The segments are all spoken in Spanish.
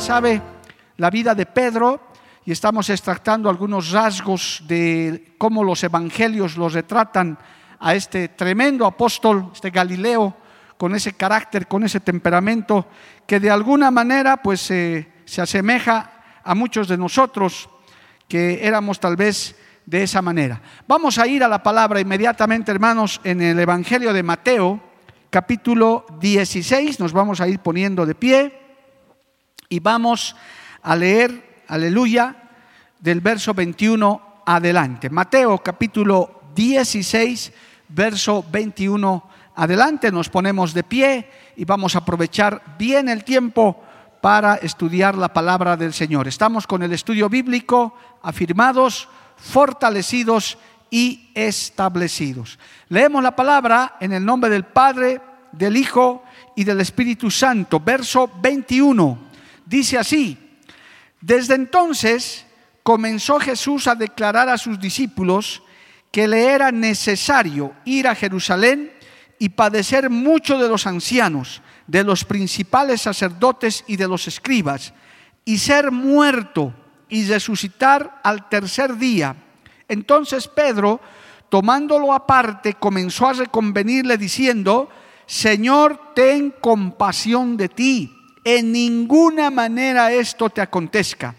Sabe la vida de Pedro y estamos extractando algunos rasgos de cómo los evangelios los retratan a este tremendo apóstol, este Galileo, con ese carácter, con ese temperamento, que de alguna manera pues eh, se asemeja a muchos de nosotros que éramos tal vez de esa manera. Vamos a ir a la palabra inmediatamente, hermanos, en el Evangelio de Mateo, capítulo 16, nos vamos a ir poniendo de pie y vamos a leer, aleluya, del verso 21 adelante. Mateo capítulo 16, verso 21 adelante. Nos ponemos de pie y vamos a aprovechar bien el tiempo para estudiar la palabra del Señor. Estamos con el estudio bíblico afirmados, fortalecidos y establecidos. Leemos la palabra en el nombre del Padre, del Hijo y del Espíritu Santo. Verso 21. Dice así, desde entonces comenzó Jesús a declarar a sus discípulos que le era necesario ir a Jerusalén y padecer mucho de los ancianos, de los principales sacerdotes y de los escribas, y ser muerto y resucitar al tercer día. Entonces Pedro, tomándolo aparte, comenzó a reconvenirle diciendo, Señor, ten compasión de ti en ninguna manera esto te acontezca.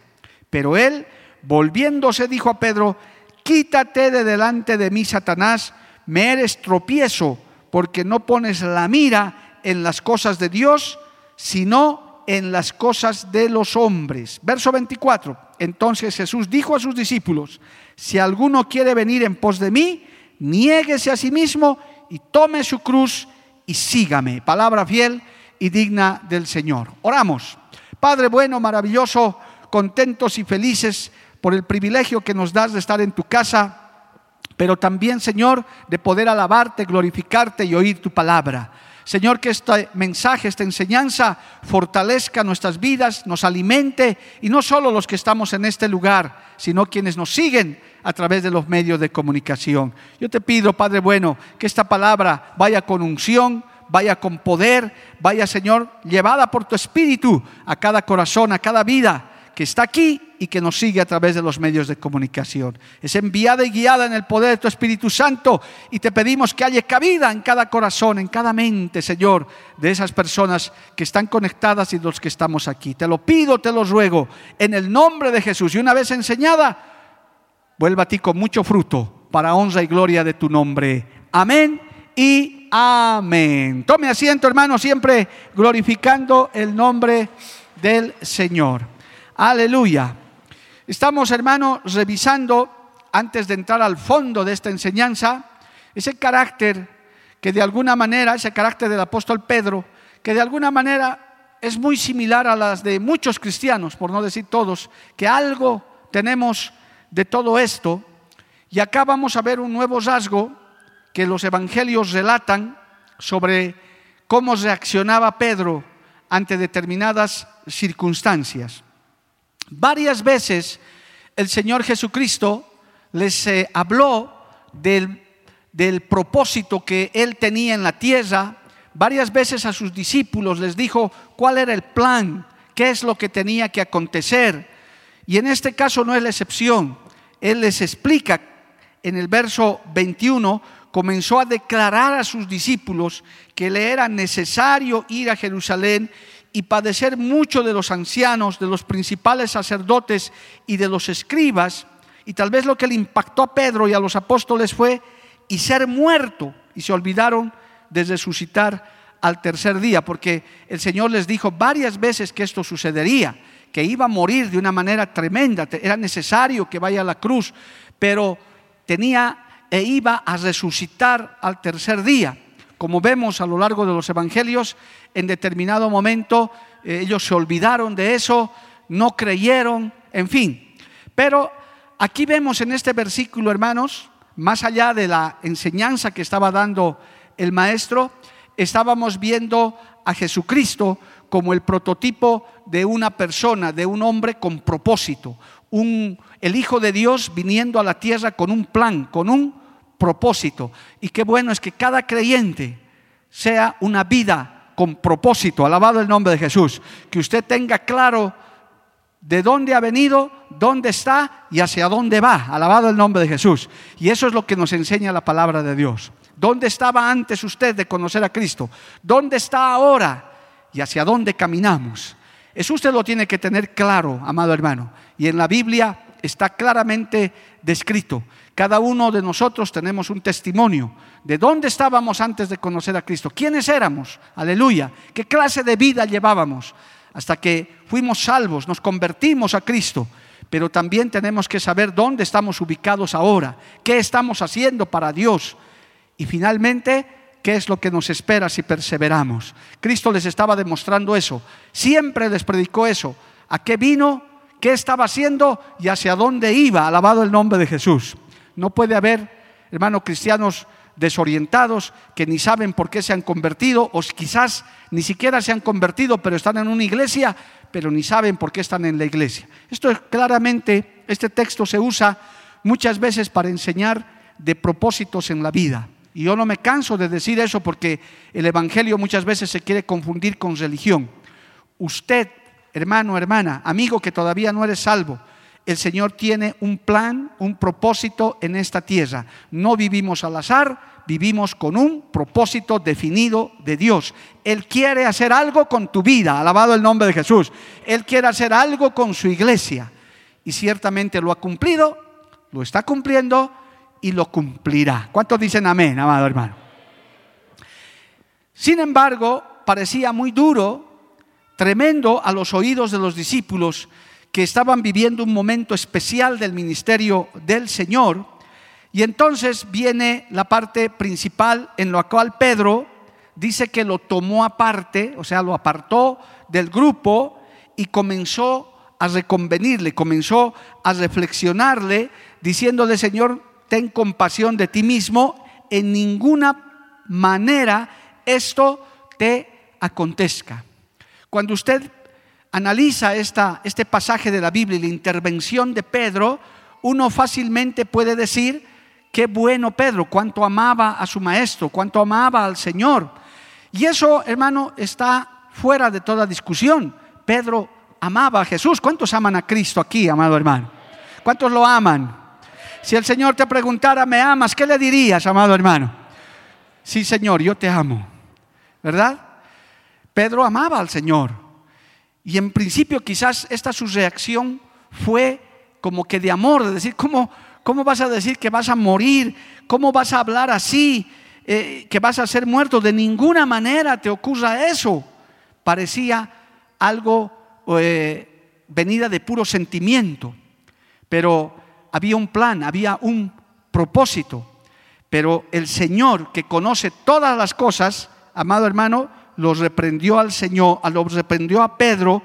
Pero él, volviéndose, dijo a Pedro, quítate de delante de mí, Satanás, me eres tropiezo, porque no pones la mira en las cosas de Dios, sino en las cosas de los hombres. Verso 24. Entonces Jesús dijo a sus discípulos, si alguno quiere venir en pos de mí, niéguese a sí mismo y tome su cruz y sígame. Palabra fiel y digna del Señor. Oramos. Padre bueno, maravilloso, contentos y felices por el privilegio que nos das de estar en tu casa, pero también, Señor, de poder alabarte, glorificarte y oír tu palabra. Señor, que este mensaje, esta enseñanza fortalezca nuestras vidas, nos alimente y no solo los que estamos en este lugar, sino quienes nos siguen a través de los medios de comunicación. Yo te pido, Padre bueno, que esta palabra vaya con unción, vaya con poder, vaya Señor, llevada por tu espíritu a cada corazón, a cada vida que está aquí y que nos sigue a través de los medios de comunicación. Es enviada y guiada en el poder de tu Espíritu Santo y te pedimos que haya cabida en cada corazón, en cada mente, Señor, de esas personas que están conectadas y los que estamos aquí. Te lo pido, te lo ruego, en el nombre de Jesús. Y una vez enseñada, vuelva a ti con mucho fruto para honra y gloria de tu nombre. Amén y amén. Tome asiento, hermano, siempre glorificando el nombre del Señor. Aleluya. Estamos, hermano, revisando, antes de entrar al fondo de esta enseñanza, ese carácter que de alguna manera, ese carácter del apóstol Pedro, que de alguna manera es muy similar a las de muchos cristianos, por no decir todos, que algo tenemos de todo esto. Y acá vamos a ver un nuevo rasgo que los evangelios relatan sobre cómo reaccionaba Pedro ante determinadas circunstancias. Varias veces el Señor Jesucristo les eh, habló del, del propósito que Él tenía en la tierra. Varias veces a sus discípulos les dijo cuál era el plan, qué es lo que tenía que acontecer. Y en este caso no es la excepción. Él les explica en el verso 21 comenzó a declarar a sus discípulos que le era necesario ir a Jerusalén y padecer mucho de los ancianos, de los principales sacerdotes y de los escribas. Y tal vez lo que le impactó a Pedro y a los apóstoles fue y ser muerto. Y se olvidaron de resucitar al tercer día, porque el Señor les dijo varias veces que esto sucedería, que iba a morir de una manera tremenda, era necesario que vaya a la cruz, pero tenía e iba a resucitar al tercer día. Como vemos a lo largo de los evangelios, en determinado momento eh, ellos se olvidaron de eso, no creyeron, en fin. Pero aquí vemos en este versículo, hermanos, más allá de la enseñanza que estaba dando el maestro, estábamos viendo a Jesucristo como el prototipo de una persona, de un hombre con propósito, un, el Hijo de Dios viniendo a la tierra con un plan, con un propósito. Y qué bueno es que cada creyente sea una vida con propósito, alabado el nombre de Jesús, que usted tenga claro de dónde ha venido, dónde está y hacia dónde va, alabado el nombre de Jesús. Y eso es lo que nos enseña la palabra de Dios. ¿Dónde estaba antes usted de conocer a Cristo? ¿Dónde está ahora? ¿Y hacia dónde caminamos? Eso usted lo tiene que tener claro, amado hermano. Y en la Biblia está claramente descrito. Cada uno de nosotros tenemos un testimonio de dónde estábamos antes de conocer a Cristo, quiénes éramos, aleluya, qué clase de vida llevábamos, hasta que fuimos salvos, nos convertimos a Cristo. Pero también tenemos que saber dónde estamos ubicados ahora, qué estamos haciendo para Dios. Y finalmente, qué es lo que nos espera si perseveramos. Cristo les estaba demostrando eso, siempre les predicó eso. ¿A qué vino? qué estaba haciendo y hacia dónde iba, alabado el nombre de Jesús. No puede haber, hermanos cristianos, desorientados que ni saben por qué se han convertido o quizás ni siquiera se han convertido, pero están en una iglesia, pero ni saben por qué están en la iglesia. Esto es claramente, este texto se usa muchas veces para enseñar de propósitos en la vida. Y yo no me canso de decir eso porque el Evangelio muchas veces se quiere confundir con religión. Usted hermano, hermana, amigo que todavía no eres salvo, el Señor tiene un plan, un propósito en esta tierra. No vivimos al azar, vivimos con un propósito definido de Dios. Él quiere hacer algo con tu vida, alabado el nombre de Jesús. Él quiere hacer algo con su iglesia. Y ciertamente lo ha cumplido, lo está cumpliendo y lo cumplirá. ¿Cuántos dicen amén, amado hermano? Sin embargo, parecía muy duro tremendo a los oídos de los discípulos estaban viviendo un momento especial del ministerio del Señor. Y entonces viene la parte principal en la cual Pedro dice que lo tomó aparte, o sea, lo apartó del grupo y comenzó a reconvenirle, comenzó a reflexionarle, diciéndole, Señor, ten compasión de ti mismo, en ninguna manera esto te acontezca. Cuando usted analiza esta, este pasaje de la Biblia y la intervención de Pedro, uno fácilmente puede decir, qué bueno Pedro, cuánto amaba a su maestro, cuánto amaba al Señor. Y eso, hermano, está fuera de toda discusión. Pedro amaba a Jesús. ¿Cuántos aman a Cristo aquí, amado hermano? ¿Cuántos lo aman? Si el Señor te preguntara, ¿me amas? ¿Qué le dirías, amado hermano? Sí, Señor, yo te amo. ¿Verdad? Pedro amaba al Señor. Y en principio quizás esta su reacción fue como que de amor, de decir, ¿cómo, cómo vas a decir que vas a morir? ¿Cómo vas a hablar así? Eh, que vas a ser muerto. De ninguna manera te ocurra eso. Parecía algo eh, venida de puro sentimiento. Pero había un plan, había un propósito. Pero el Señor que conoce todas las cosas, amado hermano, lo reprendió al Señor, lo reprendió a Pedro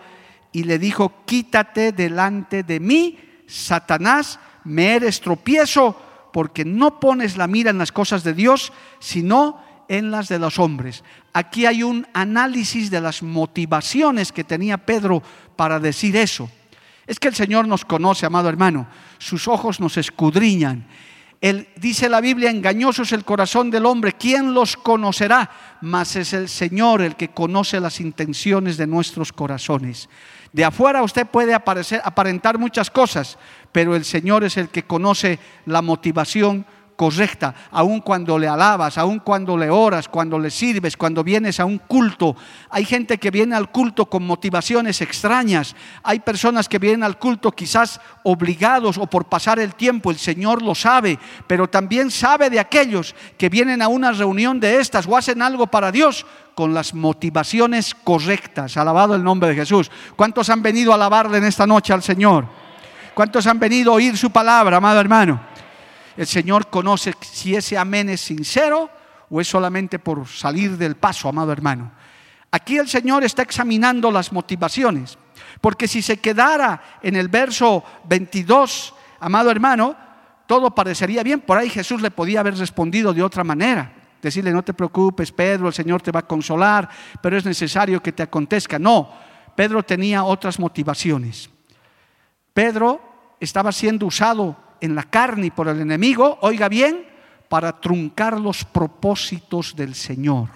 y le dijo, quítate delante de mí, Satanás, me eres tropiezo porque no pones la mira en las cosas de Dios, sino en las de los hombres. Aquí hay un análisis de las motivaciones que tenía Pedro para decir eso. Es que el Señor nos conoce, amado hermano, sus ojos nos escudriñan dice la Biblia, engañoso es el corazón del hombre, ¿quién los conocerá? Mas es el Señor el que conoce las intenciones de nuestros corazones. De afuera usted puede aparecer, aparentar muchas cosas, pero el Señor es el que conoce la motivación correcta, aun cuando le alabas, aun cuando le oras, cuando le sirves, cuando vienes a un culto. Hay gente que viene al culto con motivaciones extrañas. Hay personas que vienen al culto quizás obligados o por pasar el tiempo, el Señor lo sabe, pero también sabe de aquellos que vienen a una reunión de estas o hacen algo para Dios con las motivaciones correctas. Alabado el nombre de Jesús. ¿Cuántos han venido a alabarle en esta noche al Señor? ¿Cuántos han venido a oír su palabra, amado hermano? El Señor conoce si ese amén es sincero o es solamente por salir del paso, amado hermano. Aquí el Señor está examinando las motivaciones, porque si se quedara en el verso 22, amado hermano, todo parecería bien. Por ahí Jesús le podía haber respondido de otra manera. Decirle, no te preocupes, Pedro, el Señor te va a consolar, pero es necesario que te acontezca. No, Pedro tenía otras motivaciones. Pedro estaba siendo usado en la carne y por el enemigo, oiga bien, para truncar los propósitos del Señor,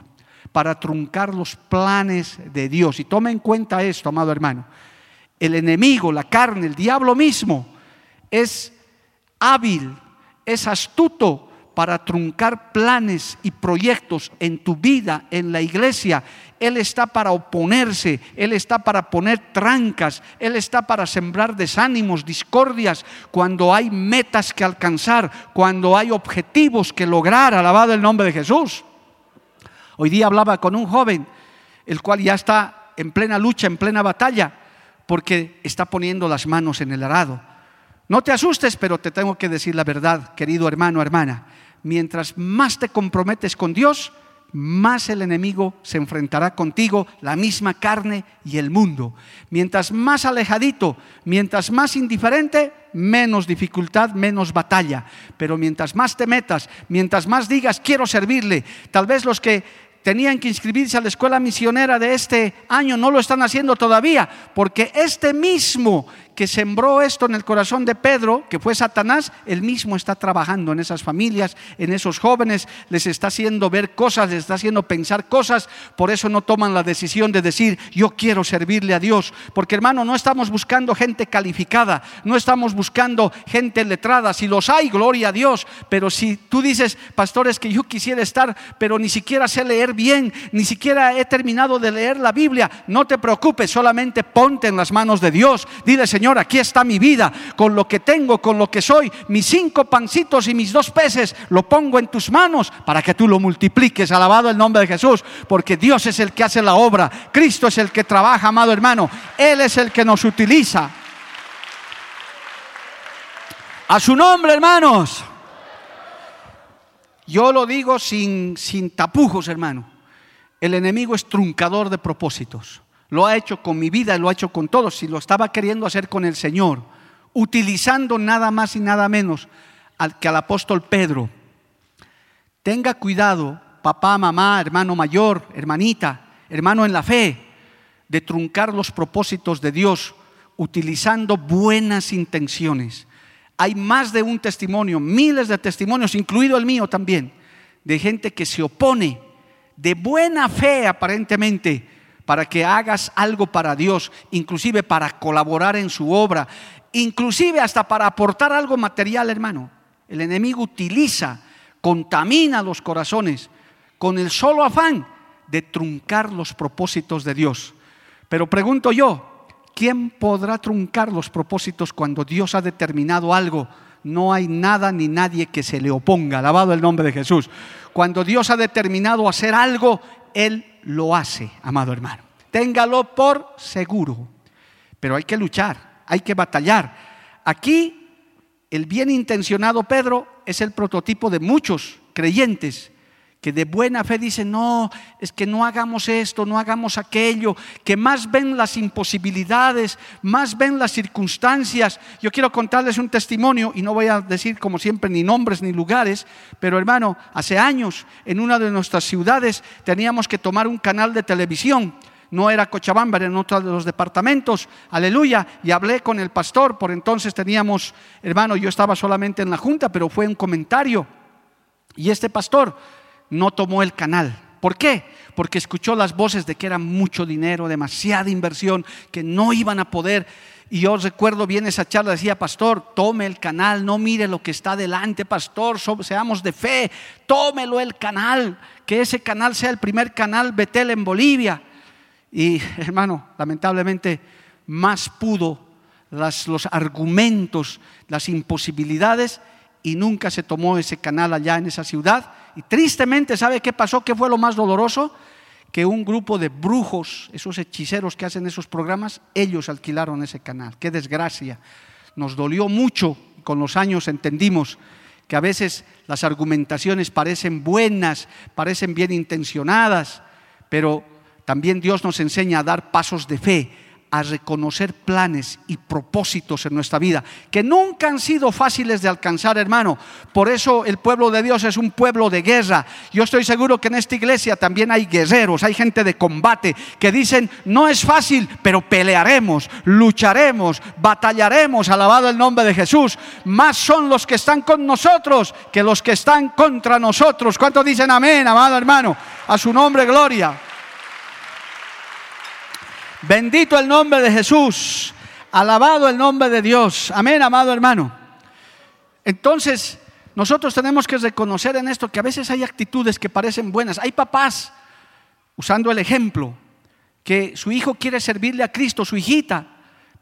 para truncar los planes de Dios. Y tome en cuenta esto, amado hermano. El enemigo, la carne, el diablo mismo, es hábil, es astuto para truncar planes y proyectos en tu vida, en la iglesia. Él está para oponerse, Él está para poner trancas, Él está para sembrar desánimos, discordias, cuando hay metas que alcanzar, cuando hay objetivos que lograr, alabado el nombre de Jesús. Hoy día hablaba con un joven, el cual ya está en plena lucha, en plena batalla, porque está poniendo las manos en el arado. No te asustes, pero te tengo que decir la verdad, querido hermano, hermana mientras más te comprometes con Dios, más el enemigo se enfrentará contigo, la misma carne y el mundo. Mientras más alejadito, mientras más indiferente, menos dificultad, menos batalla. Pero mientras más te metas, mientras más digas, quiero servirle, tal vez los que tenían que inscribirse a la escuela misionera de este año no lo están haciendo todavía, porque este mismo que sembró esto en el corazón de Pedro, que fue Satanás, él mismo está trabajando en esas familias, en esos jóvenes, les está haciendo ver cosas, les está haciendo pensar cosas, por eso no toman la decisión de decir, yo quiero servirle a Dios, porque hermano, no estamos buscando gente calificada, no estamos buscando gente letrada, si los hay, gloria a Dios, pero si tú dices, pastores, que yo quisiera estar, pero ni siquiera sé leer bien, ni siquiera he terminado de leer la Biblia, no te preocupes, solamente ponte en las manos de Dios, dile, Señor, Aquí está mi vida, con lo que tengo, con lo que soy, mis cinco pancitos y mis dos peces, lo pongo en tus manos para que tú lo multipliques. Alabado el nombre de Jesús, porque Dios es el que hace la obra, Cristo es el que trabaja, amado hermano, Él es el que nos utiliza. A su nombre, hermanos. Yo lo digo sin, sin tapujos, hermano. El enemigo es truncador de propósitos. Lo ha hecho con mi vida lo ha hecho con todos. Si lo estaba queriendo hacer con el Señor, utilizando nada más y nada menos al, que al apóstol Pedro. Tenga cuidado, papá, mamá, hermano mayor, hermanita, hermano en la fe, de truncar los propósitos de Dios utilizando buenas intenciones. Hay más de un testimonio, miles de testimonios, incluido el mío también, de gente que se opone de buena fe aparentemente para que hagas algo para Dios, inclusive para colaborar en su obra, inclusive hasta para aportar algo material, hermano. El enemigo utiliza, contamina los corazones con el solo afán de truncar los propósitos de Dios. Pero pregunto yo, ¿quién podrá truncar los propósitos cuando Dios ha determinado algo? No hay nada ni nadie que se le oponga. Alabado el nombre de Jesús. Cuando Dios ha determinado hacer algo, Él lo hace, amado hermano. Téngalo por seguro. Pero hay que luchar, hay que batallar. Aquí el bien intencionado Pedro es el prototipo de muchos creyentes que de buena fe dicen, no, es que no hagamos esto, no hagamos aquello, que más ven las imposibilidades, más ven las circunstancias. Yo quiero contarles un testimonio y no voy a decir como siempre ni nombres ni lugares, pero hermano, hace años en una de nuestras ciudades teníamos que tomar un canal de televisión. No era Cochabamba, era en otro de los departamentos, aleluya, y hablé con el pastor, por entonces teníamos, hermano, yo estaba solamente en la junta, pero fue un comentario, y este pastor no tomó el canal. ¿Por qué? Porque escuchó las voces de que era mucho dinero, demasiada inversión, que no iban a poder. Y yo recuerdo bien esa charla, decía, pastor, tome el canal, no mire lo que está delante, pastor, seamos de fe, tómelo el canal, que ese canal sea el primer canal Betel en Bolivia. Y hermano, lamentablemente, más pudo los argumentos, las imposibilidades, y nunca se tomó ese canal allá en esa ciudad. Y tristemente, ¿sabe qué pasó? ¿Qué fue lo más doloroso? que un grupo de brujos, esos hechiceros que hacen esos programas, ellos alquilaron ese canal. Qué desgracia. Nos dolió mucho, con los años entendimos que a veces las argumentaciones parecen buenas, parecen bien intencionadas, pero también Dios nos enseña a dar pasos de fe a reconocer planes y propósitos en nuestra vida, que nunca han sido fáciles de alcanzar, hermano. Por eso el pueblo de Dios es un pueblo de guerra. Yo estoy seguro que en esta iglesia también hay guerreros, hay gente de combate que dicen, no es fácil, pero pelearemos, lucharemos, batallaremos, alabado el nombre de Jesús. Más son los que están con nosotros que los que están contra nosotros. ¿Cuántos dicen amén, amado hermano? A su nombre, gloria. Bendito el nombre de Jesús. Alabado el nombre de Dios. Amén, amado hermano. Entonces, nosotros tenemos que reconocer en esto que a veces hay actitudes que parecen buenas. Hay papás, usando el ejemplo, que su hijo quiere servirle a Cristo, su hijita.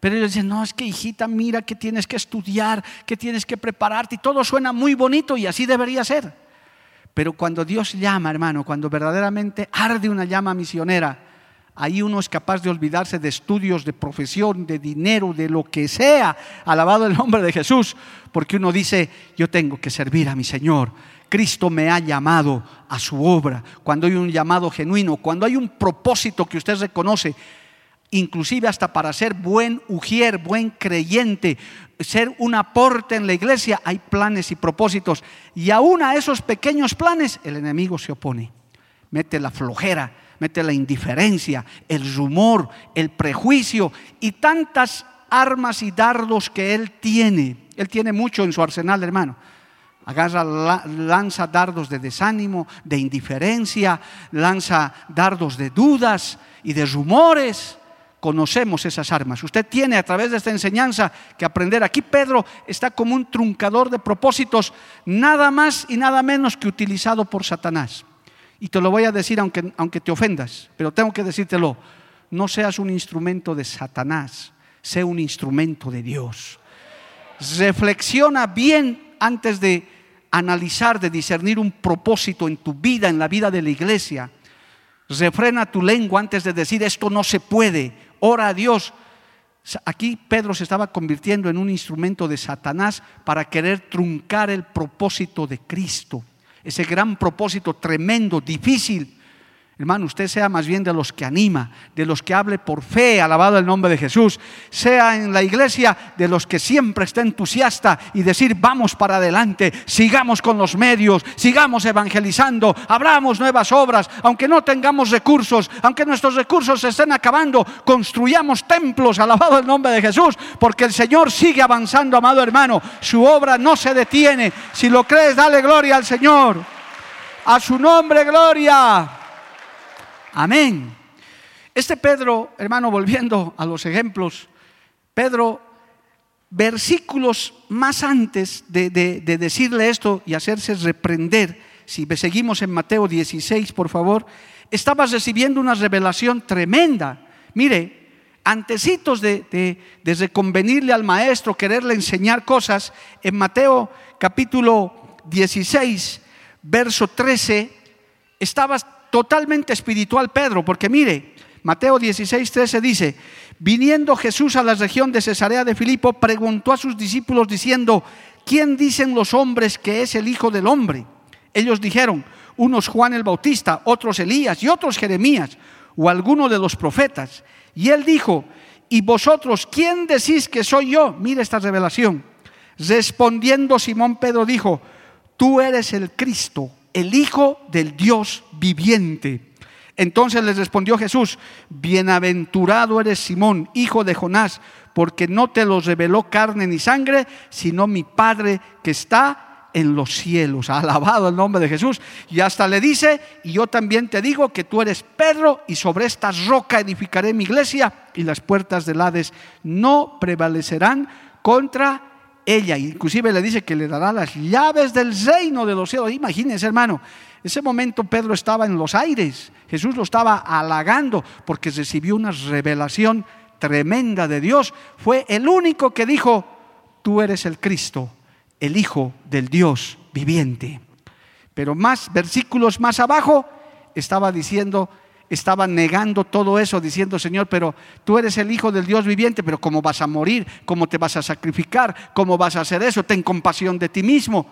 Pero ellos dicen, no, es que hijita, mira que tienes que estudiar, que tienes que prepararte. Y todo suena muy bonito y así debería ser. Pero cuando Dios llama, hermano, cuando verdaderamente arde una llama misionera, Ahí uno es capaz de olvidarse de estudios, de profesión, de dinero, de lo que sea. Alabado el nombre de Jesús. Porque uno dice, yo tengo que servir a mi Señor. Cristo me ha llamado a su obra. Cuando hay un llamado genuino, cuando hay un propósito que usted reconoce, inclusive hasta para ser buen ujier, buen creyente, ser un aporte en la iglesia, hay planes y propósitos. Y aún a esos pequeños planes el enemigo se opone, mete la flojera mete la indiferencia, el rumor, el prejuicio y tantas armas y dardos que él tiene. Él tiene mucho en su arsenal, hermano. Agarra, lanza dardos de desánimo, de indiferencia, lanza dardos de dudas y de rumores. Conocemos esas armas. Usted tiene a través de esta enseñanza que aprender. Aquí Pedro está como un truncador de propósitos, nada más y nada menos que utilizado por Satanás. Y te lo voy a decir aunque, aunque te ofendas, pero tengo que decírtelo. No seas un instrumento de Satanás, sé un instrumento de Dios. Reflexiona bien antes de analizar, de discernir un propósito en tu vida, en la vida de la iglesia. Refrena tu lengua antes de decir esto no se puede. Ora a Dios. Aquí Pedro se estaba convirtiendo en un instrumento de Satanás para querer truncar el propósito de Cristo ese gran propósito tremendo, difícil. Hermano, usted sea más bien de los que anima, de los que hable por fe, alabado el nombre de Jesús. Sea en la iglesia de los que siempre está entusiasta y decir, vamos para adelante, sigamos con los medios, sigamos evangelizando, abramos nuevas obras, aunque no tengamos recursos, aunque nuestros recursos se estén acabando, construyamos templos, alabado el nombre de Jesús, porque el Señor sigue avanzando, amado hermano. Su obra no se detiene. Si lo crees, dale gloria al Señor. A su nombre, gloria. Amén. Este Pedro, hermano, volviendo a los ejemplos, Pedro, versículos más antes de, decirle esto y hacerse reprender, si seguimos en Mateo 16, por favor, estaba recibiendo una revelación tremenda. Mire, antecitos de, de, reconvenirle al maestro, quererle enseñar cosas, en Mateo capítulo 16, verso 13, estaba totalmente espiritual Pedro, porque mire, Mateo 16, 13 dice, viniendo Jesús a la región de Cesarea de Filipo, preguntó a sus discípulos diciendo, ¿quién dicen los hombres que es el Hijo del Hombre? Ellos dijeron, unos Juan el Bautista, otros Elías y otros Jeremías o alguno de los profetas. Y él dijo, ¿y vosotros quién decís que soy yo? Mire esta revelación. Respondiendo Simón Pedro dijo, tú eres el Cristo, el Hijo del Dios viviente. Entonces les respondió Jesús, bienaventurado eres Simón, hijo de Jonás, porque no te lo reveló carne ni sangre, sino mi Padre que está en los cielos. Alabado el nombre de Jesús. Y hasta le dice, y yo también te digo que tú eres Pedro y sobre esta roca edificaré mi iglesia y las puertas del Hades no prevalecerán contra ella. Inclusive le dice que le dará las llaves del reino de los cielos. Imagínense, hermano, ese momento Pedro estaba en los aires. Jesús lo estaba halagando porque recibió una revelación tremenda de Dios. Fue el único que dijo, tú eres el Cristo, el Hijo del Dios viviente. Pero más versículos más abajo estaba diciendo, estaba negando todo eso, diciendo, Señor, pero tú eres el Hijo del Dios viviente, pero ¿cómo vas a morir? ¿Cómo te vas a sacrificar? ¿Cómo vas a hacer eso? Ten compasión de ti mismo.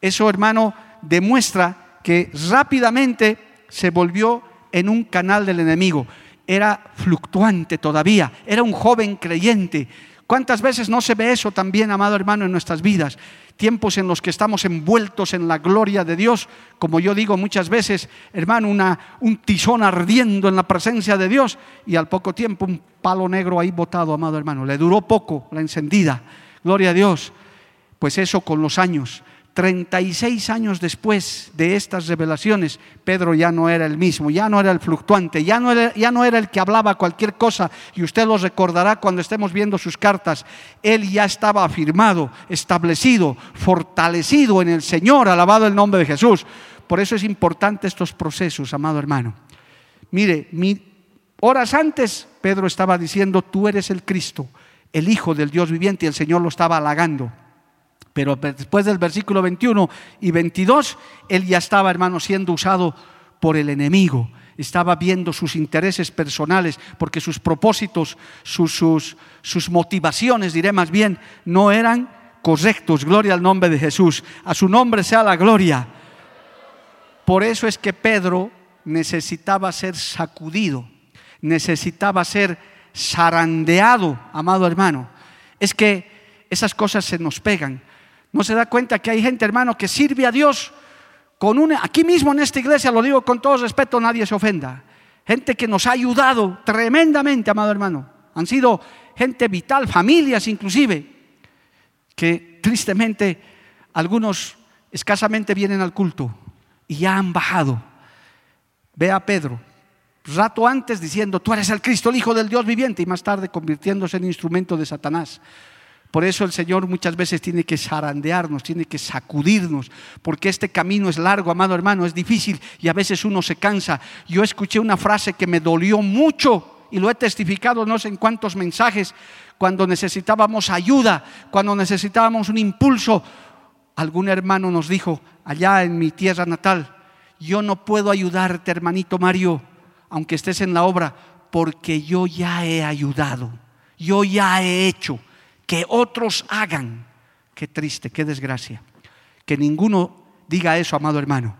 Eso, hermano, demuestra que rápidamente se volvió en un canal del enemigo. Era fluctuante todavía, era un joven creyente. ¿Cuántas veces no se ve eso también, amado hermano, en nuestras vidas? Tiempos en los que estamos envueltos en la gloria de Dios, como yo digo muchas veces, hermano, una, un tizón ardiendo en la presencia de Dios y al poco tiempo un palo negro ahí botado, amado hermano. Le duró poco la encendida, gloria a Dios. Pues eso con los años. 36 años después de estas revelaciones, Pedro ya no era el mismo, ya no era el fluctuante, ya no era, el que hablaba cualquier cosa, y usted lo recordará cuando estemos viendo sus cartas. Él ya estaba afirmado, establecido, fortalecido en el Señor, alabado el nombre de Jesús. Por eso es importante estos procesos, amado hermano. Mire, horas antes Pedro estaba diciendo, tú eres el Cristo, el Hijo del Dios viviente, y el Señor lo estaba halagando. Pero después del versículo 21 y 22, él ya estaba, hermano, siendo usado por el enemigo. Estaba viendo sus intereses personales, porque sus propósitos, sus, sus, sus motivaciones, diré más bien, no eran correctos. Gloria al nombre de Jesús. A su nombre sea la gloria. Por eso es que Pedro necesitaba ser sacudido, necesitaba ser zarandeado, amado hermano. Es que esas cosas se nos pegan. No se da cuenta que hay gente, hermano, que sirve a Dios con una, aquí mismo en esta iglesia, lo digo con todo respeto, nadie se ofenda. Gente que nos ha ayudado tremendamente, amado hermano. Han sido gente vital, familias inclusive, que tristemente algunos escasamente vienen al culto y ya han bajado. Ve a Pedro, rato antes diciendo, tú eres el Cristo, el Hijo del Dios viviente, y más tarde convirtiéndose en instrumento de Satanás. Por eso el Señor muchas veces tiene que zarandearnos, tiene que sacudirnos, porque este camino es largo, amado hermano, es difícil y a veces uno se cansa. Yo escuché una frase que me dolió mucho y lo he testificado no sé en cuántos mensajes, cuando necesitábamos ayuda, cuando necesitábamos un impulso. Algún hermano nos dijo, allá en mi tierra natal, yo no puedo ayudarte, hermanito Mario, aunque estés en la obra, porque yo ya he ayudado, yo ya he hecho que otros hagan. Qué triste, qué desgracia. Que ninguno diga eso, amado hermano.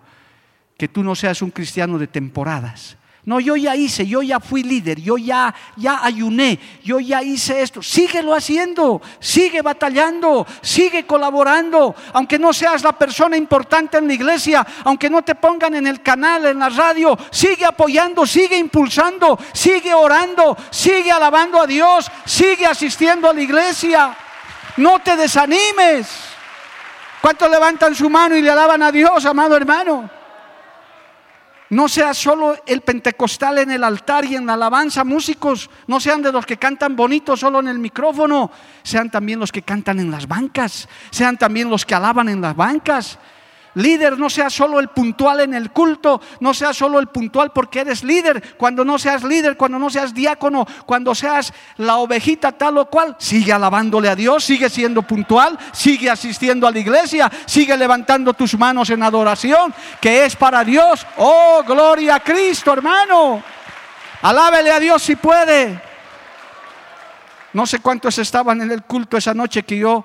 Que tú no seas un cristiano de temporadas. No, yo ya hice, yo ya fui líder, yo ya, ya ayuné, yo ya hice esto. Síguelo haciendo, sigue batallando, sigue colaborando. Aunque no seas la persona importante en la iglesia, aunque no te pongan en el canal, en la radio, sigue apoyando, sigue impulsando, sigue orando, sigue alabando a Dios, sigue asistiendo a la iglesia. No te desanimes. ¿Cuántos levantan su mano y le alaban a Dios, amado hermano? No sea solo el pentecostal en el altar y en la alabanza, músicos, no sean de los que cantan bonito solo en el micrófono, sean también los que cantan en las bancas, sean también los que alaban en las bancas. Líder, no seas solo el puntual en el culto, no seas solo el puntual porque eres líder. Cuando no seas líder, cuando no seas diácono, cuando seas la ovejita tal o cual, sigue alabándole a Dios, sigue siendo puntual, sigue asistiendo a la iglesia, sigue levantando tus manos en adoración, que es para Dios. Oh, gloria a Cristo, hermano. Alábele a Dios si puede. No sé cuántos estaban en el culto esa noche que yo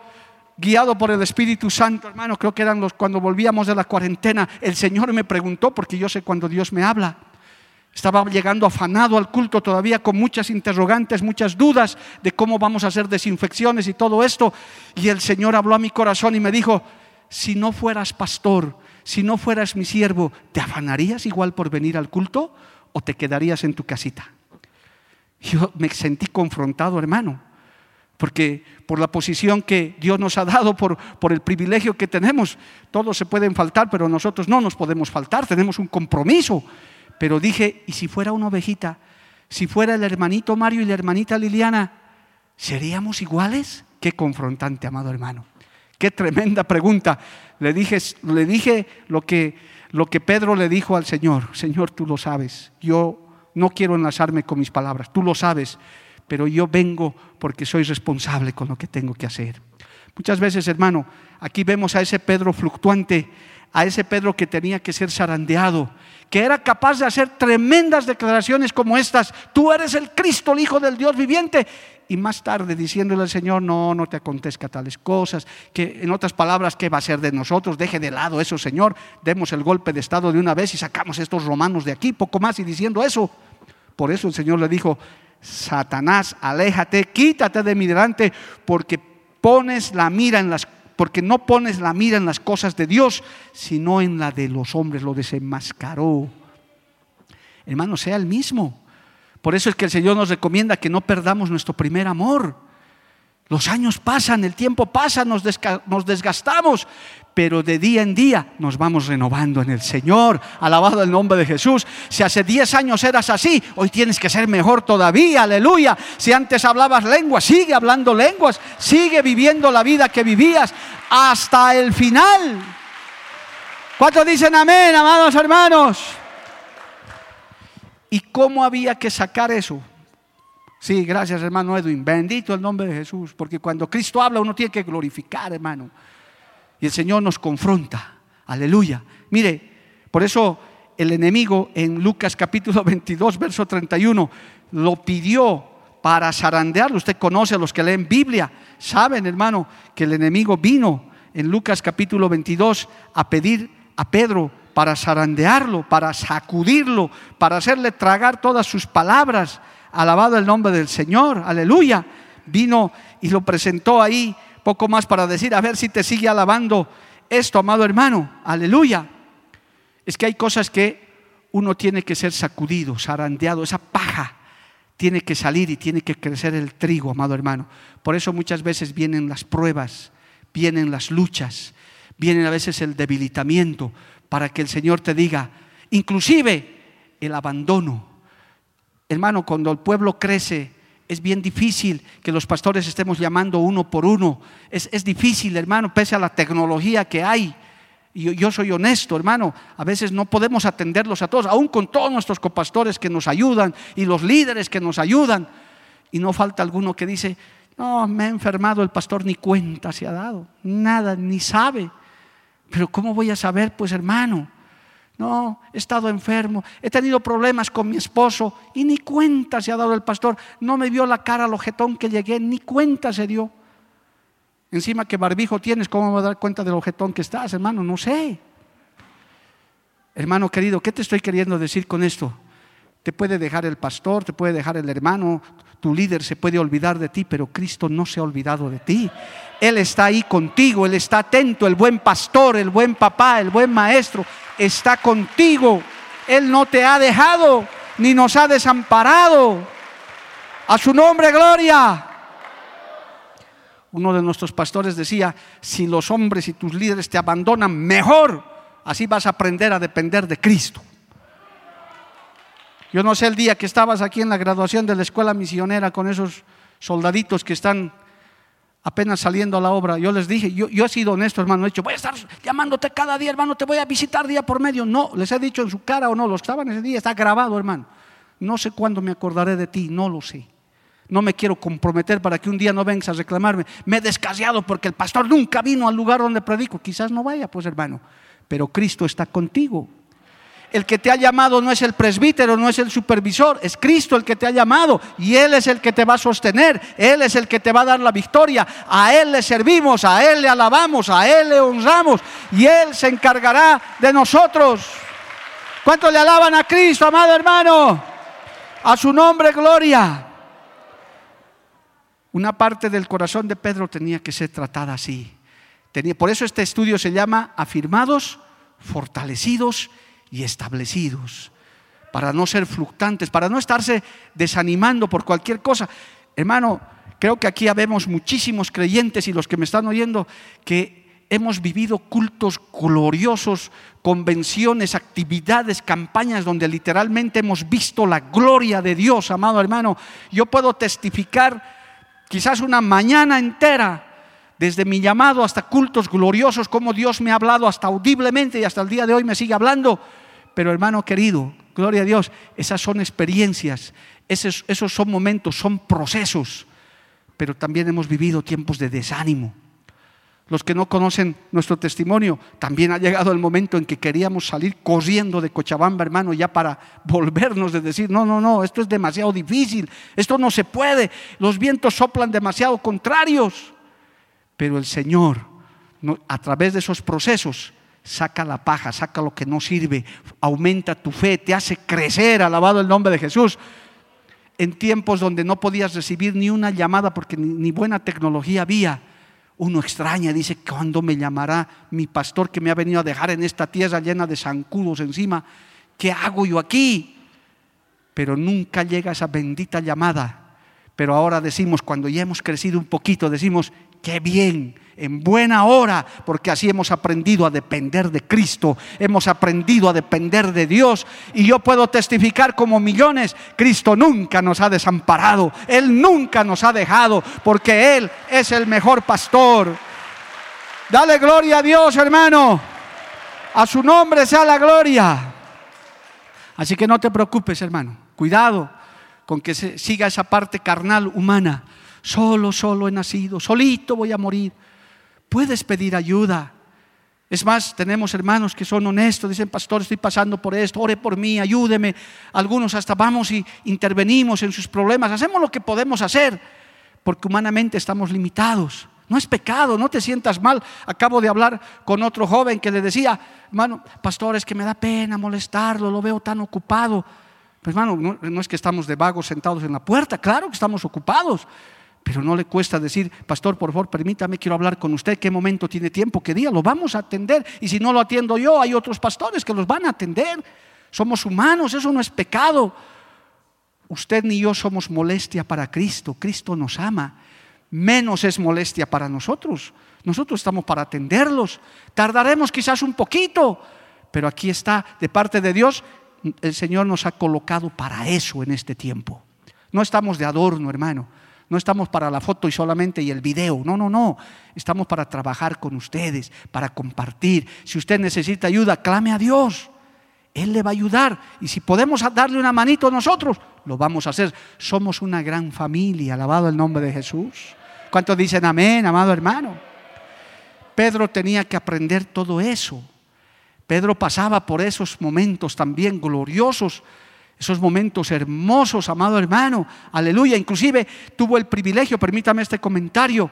guiado por el Espíritu Santo, hermano, creo que eran los cuando volvíamos de la cuarentena, el Señor me preguntó, porque yo sé cuando Dios me habla. Estaba llegando afanado al culto todavía con muchas interrogantes, muchas dudas de cómo vamos a hacer desinfecciones y todo esto. Y el Señor habló a mi corazón y me dijo, si no fueras pastor, si no fueras mi siervo, ¿te afanarías igual por venir al culto o te quedarías en tu casita? Yo me sentí confrontado, hermano porque por la posición que Dios nos ha dado, por, por el privilegio que tenemos, todos se pueden faltar, pero nosotros no nos podemos faltar, tenemos un compromiso. Pero dije, ¿y si fuera una ovejita? Si fuera el hermanito Mario y la hermanita Liliana, ¿seríamos iguales? Qué confrontante, amado hermano. Qué tremenda pregunta. Le dije, le dije lo, que, lo que Pedro le dijo al Señor. Señor, tú lo sabes. Yo no quiero enlazarme con mis palabras. Tú lo sabes pero yo vengo porque soy responsable con lo que tengo que hacer. Muchas veces, hermano, aquí vemos a ese Pedro fluctuante, a ese Pedro que tenía que ser zarandeado, que era capaz de hacer tremendas declaraciones como estas, tú eres el Cristo, el Hijo del Dios viviente, y más tarde diciéndole al Señor, no, no te acontezca tales cosas, que en otras palabras, ¿qué va a ser de nosotros? Deje de lado eso, Señor, demos el golpe de Estado de una vez y sacamos estos romanos de aquí, poco más, y diciendo eso. Por eso el Señor le dijo, Satanás, aléjate, quítate de mi delante, porque pones la mira en las porque no pones la mira en las cosas de Dios, sino en la de los hombres, lo desenmascaró. Hermano, sea el mismo. Por eso es que el Señor nos recomienda que no perdamos nuestro primer amor. Los años pasan, el tiempo pasa, nos, desgastamos, pero de día en día nos vamos renovando en el Señor. Alabado el nombre de Jesús. Si hace 10 años eras así, hoy tienes que ser mejor todavía. Aleluya. Si antes hablabas lenguas, sigue hablando lenguas, sigue viviendo la vida que vivías hasta el final. ¿Cuántos dicen amén, amados hermanos? ¿Y cómo había que sacar eso? Sí, gracias hermano Edwin. Bendito el nombre de Jesús, porque cuando Cristo habla uno tiene que glorificar, hermano. Y el Señor nos confronta. Aleluya. Mire, por eso el enemigo en Lucas capítulo 22, verso 31, lo pidió para zarandearlo. Usted conoce a los que leen Biblia. Saben, hermano, que el enemigo vino en Lucas capítulo 22 a pedir a Pedro para zarandearlo, para sacudirlo, para hacerle tragar todas sus palabras alabado el nombre del Señor, aleluya. Vino y lo presentó ahí poco más para decir, a ver si te sigue alabando esto, amado hermano, aleluya. Es que hay cosas que uno tiene que ser sacudido, zarandeado, esa paja tiene que salir y tiene que crecer el trigo, amado hermano. Por eso muchas veces vienen las pruebas, vienen las luchas, vienen a veces el debilitamiento, para que el Señor te diga, inclusive el abandono, Hermano, cuando el pueblo crece, es bien difícil que los pastores estemos llamando uno por uno. Es, difícil, hermano, pese a la tecnología que hay. Y yo, soy honesto, hermano, a veces no podemos atenderlos a todos, aún con todos nuestros copastores que nos ayudan y los líderes que nos ayudan. Y no falta alguno que dice, no, me ha enfermado el pastor, ni cuenta se ha dado, nada, ni sabe. Pero ¿cómo voy a saber? Pues hermano, no, he estado enfermo, he tenido problemas con mi esposo y ni cuenta se ha dado el pastor. No me vio la cara al ojetón que llegué, ni cuenta se dio. Encima que barbijo tienes, ¿cómo me voy a dar cuenta del ojetón que estás, hermano? No sé. Hermano querido, ¿qué te estoy queriendo decir con esto? Te puede dejar el pastor, te puede dejar el hermano, tu líder se puede olvidar de ti, pero Cristo no se ha olvidado de ti. Él está ahí contigo, Él está atento, el buen pastor, el buen papá, el buen maestro, está contigo. Él no te ha dejado ni nos ha desamparado. A su nombre, gloria. Uno de nuestros pastores decía, si los hombres y tus líderes te abandonan, mejor. Así vas a aprender a depender de Cristo. Yo no sé el día que estabas aquí en la graduación de la escuela misionera con esos soldaditos que están apenas saliendo a la obra. Yo les dije, yo, he sido honesto, hermano, he dicho, voy a estar llamándote cada día, hermano, te voy a visitar día por medio. No, les he dicho en su cara o no, los que estaban ese día, está grabado, hermano. No sé cuándo me acordaré de ti, no lo sé. No me quiero comprometer para que un día no vengas a reclamarme. Me he descasiado porque el pastor nunca vino al lugar donde predico. Quizás no vaya, pues hermano, pero Cristo está contigo el que te ha llamado no es el presbítero, no es el supervisor, es Cristo el que te ha llamado y Él es el que te va a sostener, Él es el que te va a dar la victoria, a Él le servimos, a Él le alabamos, a Él le honramos y Él se encargará de nosotros. ¿Cuántos le alaban a Cristo, amado hermano? A su nombre, gloria. Una parte del corazón de Pedro tenía que ser tratada así. por eso este estudio se llama afirmados, fortalecidos y establecidos, para no ser fluctuantes, para no estarse desanimando por cualquier cosa. Hermano, Creo que aquí habemos muchísimos creyentes y los que me están oyendo que hemos vivido cultos gloriosos, convenciones, actividades, campañas donde literalmente hemos visto la gloria de Dios, amado hermano. Yo puedo testificar quizás una mañana entera desde mi llamado hasta cultos gloriosos, como Dios me ha hablado hasta audiblemente y hasta el día de hoy me sigue hablando. Pero hermano querido, gloria a Dios, esas son experiencias, esos, esos son momentos, son procesos, pero también hemos vivido tiempos de desánimo. Los que no conocen nuestro testimonio, también ha llegado el momento en que queríamos salir corriendo de Cochabamba, hermano, ya para volvernos de decir, no, no, no, esto es demasiado difícil, esto no se puede, los vientos soplan demasiado contrarios. Pero el Señor, a través de esos procesos, saca la paja, saca lo que no sirve, aumenta tu fe, te hace crecer, alabado el nombre de Jesús. En tiempos donde no podías recibir ni una llamada porque ni, buena tecnología había, uno extraña, dice, ¿cuándo me llamará mi pastor que me ha venido a dejar en esta tierra llena de zancudos encima? ¿Qué hago yo aquí? Pero nunca llega esa bendita llamada. Pero ahora decimos, cuando ya hemos crecido un poquito, decimos, qué bien, en buena hora, porque así hemos aprendido a depender de Cristo, hemos aprendido a depender de Dios. Y yo puedo testificar como millones, Cristo nunca nos ha desamparado, Él nunca nos ha dejado, porque Él es el mejor pastor. Dale gloria a Dios, hermano. A su nombre sea la gloria. Así que no te preocupes, hermano. Cuidado con que siga esa parte carnal humana. Solo, solo he nacido, solito voy a morir puedes pedir ayuda. Es más, tenemos hermanos que son honestos, dicen, pastor, estoy pasando por esto, ore por mí, ayúdeme. Algunos hasta vamos y intervenimos en sus problemas, hacemos lo que podemos hacer, porque humanamente estamos limitados. No es pecado, no te sientas mal. Acabo de hablar con otro joven que le decía, hermano, pastor, es que me da pena molestarlo, lo veo tan ocupado. Pues hermano, no, no es que estamos de vagos sentados en la puerta, claro que estamos ocupados. Pero no le cuesta decir, pastor, por favor, permítame, quiero hablar con usted, qué momento tiene tiempo, qué día, lo vamos a atender. Y si no lo atiendo yo, hay otros pastores que los van a atender. Somos humanos, eso no es pecado. Usted ni yo somos molestia para Cristo, Cristo nos ama. Menos es molestia para nosotros. Nosotros estamos para atenderlos. Tardaremos quizás un poquito, pero aquí está, de parte de Dios, el Señor nos ha colocado para eso en este tiempo. No estamos de adorno, hermano. No estamos para la foto y solamente y el video. No, no, no. Estamos para trabajar con ustedes, para compartir. Si usted necesita ayuda, clame a Dios. Él le va a ayudar. Y si podemos darle una manito a nosotros, lo vamos a hacer. Somos una gran familia. Alabado el nombre de Jesús. ¿Cuántos dicen amén, amado hermano? Pedro tenía que aprender todo eso. Pedro pasaba por esos momentos también gloriosos esos momentos hermosos, amado hermano, aleluya. Inclusive tuvo el privilegio, permítame este comentario,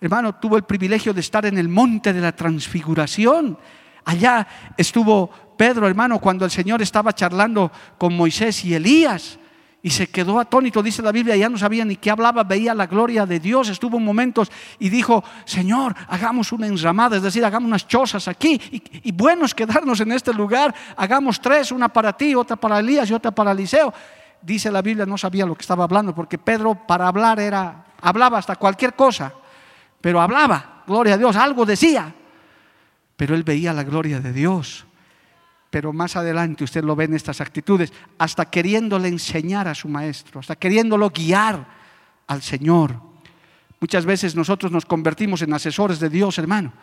hermano, tuvo el privilegio de estar en el monte de la transfiguración. Allá estuvo Pedro, hermano, cuando el Señor estaba charlando con Moisés y Elías. Y se quedó atónito, dice la Biblia, ya no sabía ni qué hablaba, veía la gloria de Dios, estuvo en momentos y dijo, Señor, hagamos una enramada, es decir, hagamos unas chozas aquí, y, bueno es quedarnos en este lugar, hagamos tres, una para ti, otra para Elías y otra para Eliseo. Dice la Biblia, no sabía lo que estaba hablando, porque Pedro para hablar era, hablaba hasta cualquier cosa, pero hablaba, gloria a Dios, algo decía, pero él veía la gloria de Dios pero más adelante usted lo ve en estas actitudes, hasta queriéndole enseñar a su maestro, hasta queriéndolo guiar al Señor. Muchas veces nosotros nos convertimos en asesores de Dios, hermano,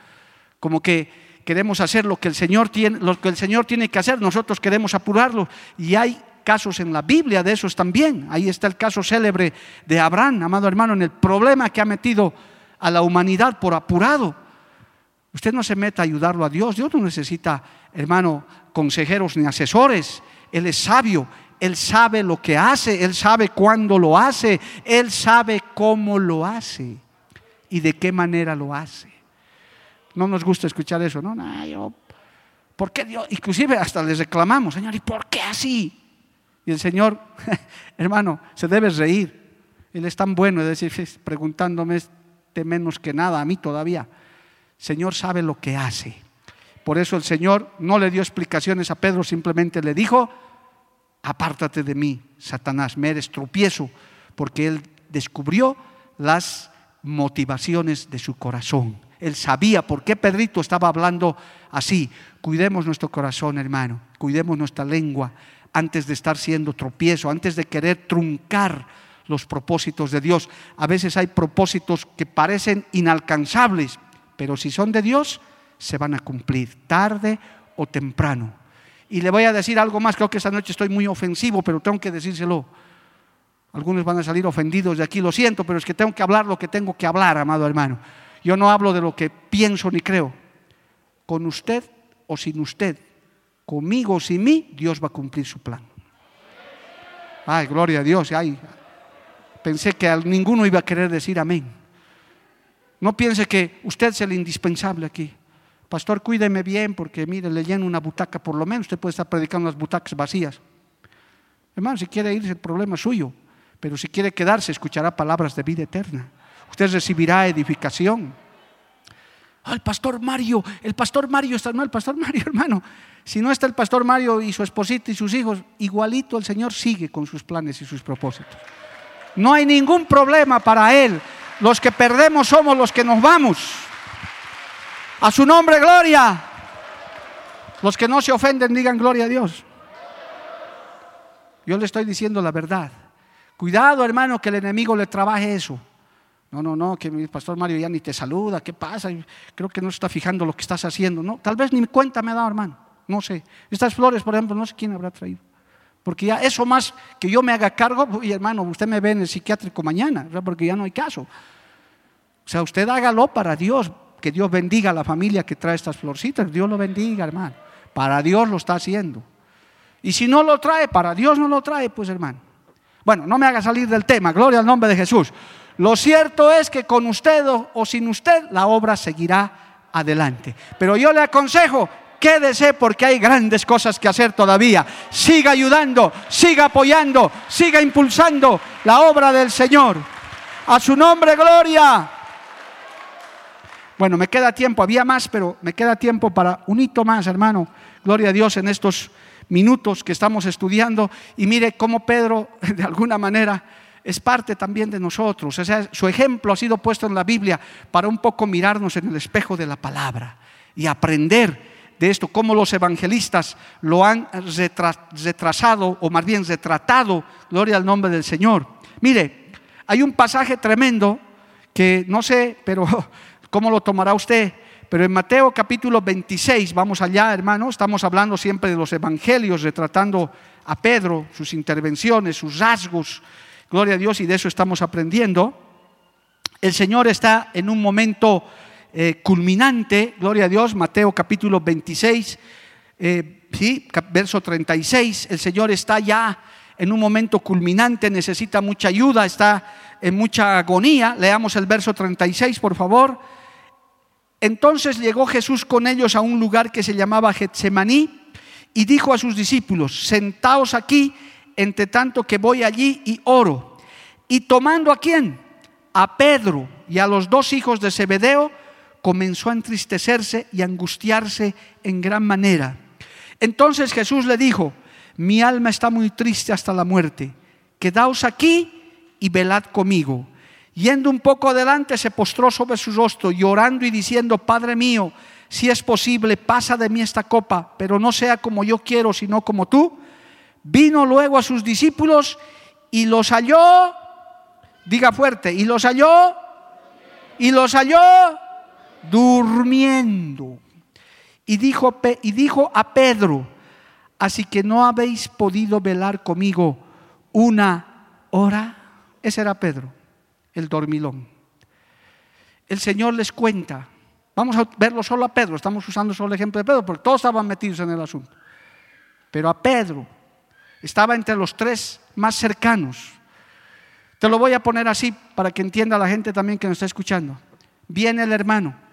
como que queremos hacer lo que el Señor tiene, lo que el Señor tiene que hacer, nosotros queremos apurarlo y hay casos en la Biblia de esos también. Ahí está el caso célebre de Abraham, amado hermano, en el problema que ha metido a la humanidad por apurado. Usted no se meta a ayudarlo a Dios. Dios no necesita, hermano, consejeros ni asesores. Él es sabio. Él sabe lo que hace. Él sabe cuándo lo hace. Él sabe cómo lo hace y de qué manera lo hace. No nos gusta escuchar eso, ¿no? no yo, ¿Por qué Dios? Inclusive hasta les reclamamos, Señor, ¿y por qué así? Y el Señor, hermano, se debe reír. Él es tan bueno, es decir, preguntándome de menos que nada a mí todavía. Señor sabe lo que hace. Por eso el Señor no le dio explicaciones a Pedro, simplemente le dijo, apártate de mí, Satanás, me eres tropiezo, porque él descubrió las motivaciones de su corazón. Él sabía por qué Pedrito estaba hablando así. Cuidemos nuestro corazón, hermano. Cuidemos nuestra lengua antes de estar siendo tropiezo, antes de querer truncar los propósitos de Dios. A veces hay propósitos que parecen inalcanzables, pero si son de Dios, se van a cumplir, tarde o temprano. Y le voy a decir algo más, creo que esta noche estoy muy ofensivo, pero tengo que decírselo. Algunos van a salir ofendidos de aquí, lo siento, pero es que tengo que hablar lo que tengo que hablar, amado hermano. Yo no hablo de lo que pienso ni creo. Con usted o sin usted, conmigo o sin mí, Dios va a cumplir su plan. Ay, gloria a Dios. Ay, pensé que a ninguno iba a querer decir amén. No piense que usted es el indispensable aquí. Pastor, cuídeme bien porque mire, le lleno una butaca por lo menos. Usted puede estar predicando las butacas vacías. Hermano, si quiere irse, el problema es suyo. Pero si quiere quedarse, escuchará palabras de vida eterna. Usted recibirá edificación. Ah, el pastor Mario, el pastor Mario está, no, el pastor Mario, hermano. Si no está el pastor Mario y su esposita y sus hijos, igualito el Señor sigue con sus planes y sus propósitos. No hay ningún problema para Él. Los que perdemos somos los que nos vamos. A su nombre, gloria. Los que no se ofenden, digan gloria a Dios. Yo le estoy diciendo la verdad. Cuidado, hermano, que el enemigo le trabaje eso. No, no, no, que mi pastor Mario ya ni te saluda, ¿qué pasa? Creo que no está fijando lo que estás haciendo. No, tal vez ni cuenta me ha dado, hermano. No sé. Estas flores, por ejemplo, no sé quién habrá traído. Porque ya eso más que yo me haga cargo, y hermano, usted me ve en el psiquiátrico mañana, porque ya no hay caso. O sea, usted hágalo para Dios, que Dios bendiga a la familia que trae estas florcitas, Dios lo bendiga, hermano. Para Dios lo está haciendo. Y si no lo trae, para Dios no lo trae, pues hermano. Bueno, no me haga salir del tema, gloria al nombre de Jesús. Lo cierto es que con usted o, sin usted la obra seguirá adelante. Pero yo le aconsejo, quédese porque hay grandes cosas que hacer todavía. Siga ayudando, siga apoyando, siga impulsando la obra del Señor. A su nombre, gloria. Bueno, me queda tiempo, había más, pero me queda tiempo para un hito más, hermano. Gloria a Dios en estos minutos que estamos estudiando. Y mire cómo Pedro, de alguna manera, es parte también de nosotros. O sea, su ejemplo ha sido puesto en la Biblia para un poco mirarnos en el espejo de la palabra y aprender de esto, cómo los evangelistas lo han retrasado, o más bien retratado, gloria al nombre del Señor. Mire, hay un pasaje tremendo que no sé, pero ¿Cómo lo tomará usted? Pero en Mateo capítulo 26, vamos allá hermano, estamos hablando siempre de los evangelios, retratando a Pedro, sus intervenciones, sus rasgos, gloria a Dios, y de eso estamos aprendiendo. El Señor está en un momento eh, culminante, gloria a Dios, Mateo capítulo 26, eh, ¿sí? verso 36, el Señor está ya en un momento culminante, necesita mucha ayuda, está en mucha agonía. Leamos el verso 36, por favor. Entonces llegó Jesús con ellos a un lugar que se llamaba Getsemaní y dijo a sus discípulos, sentaos aquí entre tanto que voy allí y oro. Y tomando a quién? A Pedro y a los dos hijos de Zebedeo, comenzó a entristecerse y angustiarse en gran manera. Entonces Jesús le dijo, mi alma está muy triste hasta la muerte, quedaos aquí y velad conmigo. Yendo un poco adelante, se postró sobre su rostro, llorando y diciendo, Padre mío, si es posible, pasa de mí esta copa, pero no sea como yo quiero, sino como tú. Vino luego a sus discípulos y los halló, diga fuerte, y los halló, y los halló durmiendo. Y dijo, y dijo a Pedro, así que no habéis podido velar conmigo una hora. Ese era Pedro el dormilón. El Señor les cuenta. Vamos a verlo solo a Pedro. Estamos usando solo el ejemplo de Pedro porque todos estaban metidos en el asunto. Pero a Pedro estaba entre los tres más cercanos. Te lo voy a poner así para que entienda la gente también que nos está escuchando. Viene el hermano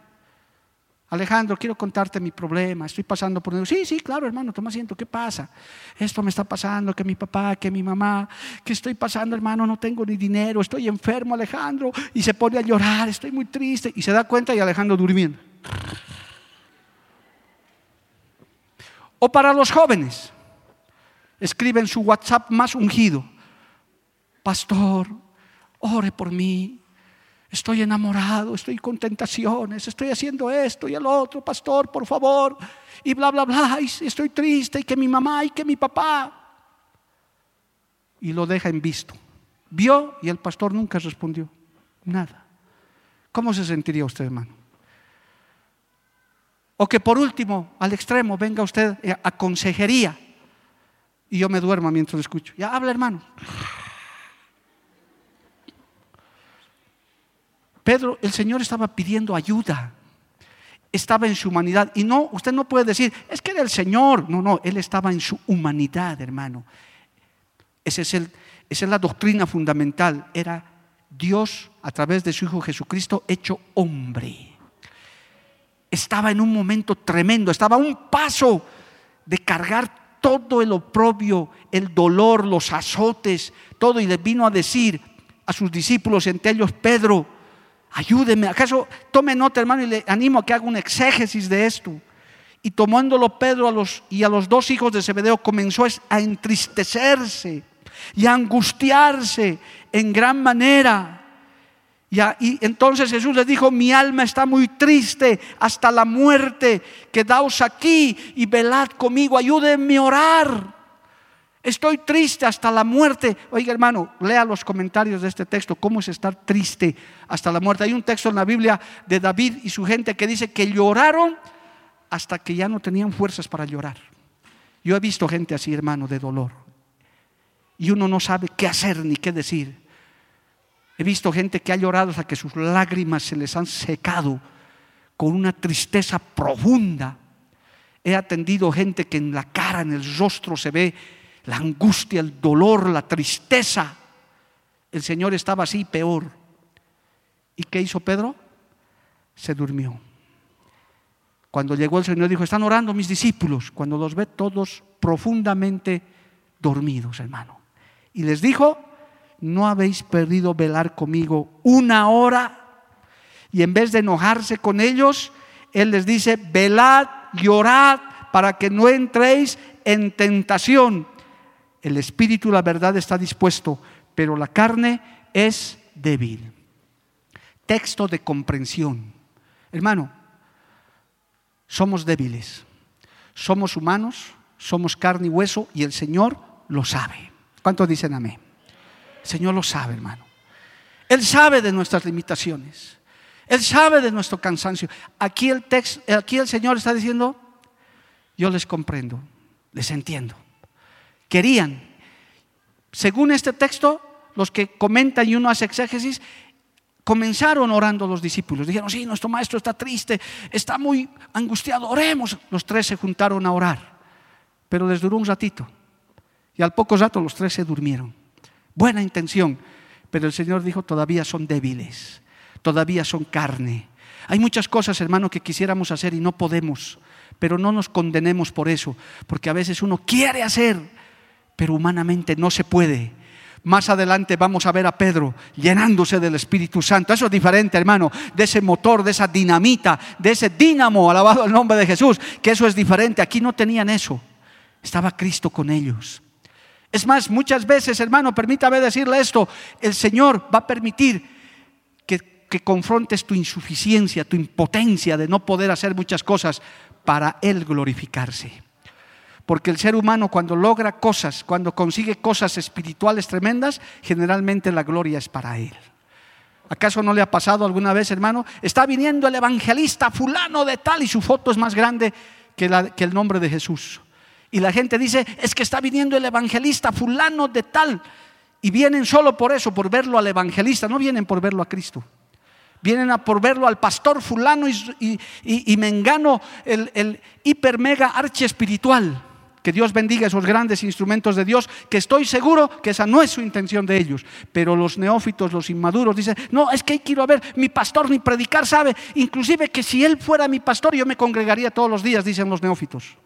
Alejandro, quiero contarte mi problema, estoy pasando por... Sí, sí, claro, hermano, toma asiento, ¿qué pasa? Esto me está pasando, que mi papá, que mi mamá, que estoy pasando, hermano, no tengo ni dinero, estoy enfermo, Alejandro, y se pone a llorar, estoy muy triste, y se da cuenta y Alejandro durmiendo. O para los jóvenes, escriben su WhatsApp más ungido, pastor, ore por mí, Estoy enamorado, estoy con tentaciones, estoy haciendo esto y el otro, pastor, por favor. Y bla, bla, bla, y estoy triste, y que mi mamá, y que mi papá. Y lo deja en visto. Vio y el pastor nunca respondió. Nada. ¿Cómo se sentiría usted, hermano? O que por último, al extremo, venga usted a consejería y yo me duermo mientras lo escucho. Ya habla, hermano. Pedro, el Señor estaba pidiendo ayuda. Estaba en su humanidad. Y no, usted no puede decir, es que era el Señor. No, no, Él estaba en su humanidad, hermano. Es el, esa es la doctrina fundamental. Era Dios a través de su Hijo Jesucristo hecho hombre. Estaba en un momento tremendo, estaba a un paso de cargar todo el oprobio, el dolor, los azotes, todo, y le vino a decir a sus discípulos, entre ellos Pedro, ayúdeme, acaso tome nota hermano y le animo a que haga un exégesis de esto. Y tomándolo Pedro a los, y a los dos hijos de Zebedeo comenzó a entristecerse y a angustiarse en gran manera y, entonces Jesús les dijo, mi alma está muy triste hasta la muerte, quedaos aquí y velad conmigo, ayúdenme a orar. Estoy triste hasta la muerte. Oiga hermano, lea los comentarios de este texto, cómo es estar triste hasta la muerte. Hay un texto en la Biblia de David y su gente que dice que lloraron hasta que ya no tenían fuerzas para llorar. Yo he visto gente así, hermano, de dolor. Y uno no sabe qué hacer ni qué decir. He visto gente que ha llorado hasta que sus lágrimas se les han secado con una tristeza profunda. He atendido gente que en la cara, en el rostro se ve la angustia, el dolor, la tristeza. El Señor estaba así peor. ¿Y qué hizo Pedro? Se durmió. Cuando llegó el Señor dijo, están orando mis discípulos. Cuando los ve todos profundamente dormidos, hermano. Y les dijo, no habéis perdido velar conmigo una hora. Y en vez de enojarse con ellos, Él les dice, velad y orad para que no entréis en tentación. El espíritu, la verdad, está dispuesto, pero la carne es débil. Texto de comprensión. Hermano, somos débiles, somos humanos, somos carne y hueso y el Señor lo sabe. ¿Cuántos dicen amén? El Señor lo sabe, hermano. Él sabe de nuestras limitaciones. Él sabe de nuestro cansancio. Aquí el, aquí el Señor está diciendo, yo les comprendo, les entiendo. Querían, según este texto, los que comentan y uno hace exégesis, comenzaron orando los discípulos. Dijeron, sí, nuestro maestro está triste, está muy angustiado, oremos. Los tres se juntaron a orar, pero les duró un ratito. Y al poco rato los tres se durmieron buena intención, pero el Señor dijo, todavía son débiles, todavía son carne. Hay muchas cosas, hermano, que quisiéramos hacer y no podemos, pero no nos condenemos por eso, porque a veces uno quiere hacer, pero humanamente no se puede. Más adelante vamos a ver a Pedro llenándose del Espíritu Santo. Eso es diferente, hermano, de ese motor, de esa dinamita, de ese dínamo, alabado el nombre de Jesús, que eso es diferente. Aquí no tenían eso. Estaba Cristo con ellos. Es más, muchas veces, hermano, permítame decirle esto, el Señor va a permitir que, confrontes tu insuficiencia, tu impotencia de no poder hacer muchas cosas para Él glorificarse. Porque el ser humano cuando logra cosas, cuando consigue cosas espirituales tremendas, generalmente la gloria es para Él. ¿Acaso no le ha pasado alguna vez, hermano? Está viniendo el evangelista fulano de tal y su foto es más grande que, el nombre de Jesús. Y la gente dice, es que está viniendo el evangelista fulano de tal. Y vienen solo por eso, por verlo al evangelista, no vienen por verlo a Cristo. Vienen a por verlo al pastor fulano y, y, mengano, el, el hiper mega archi espiritual. Que Dios bendiga esos grandes instrumentos de Dios, que estoy seguro que esa no es su intención de ellos. Pero los neófitos, los inmaduros, dicen, no, es que quiero ver, mi pastor ni predicar sabe, inclusive que si él fuera mi pastor yo me congregaría todos los días, dicen los neófitos.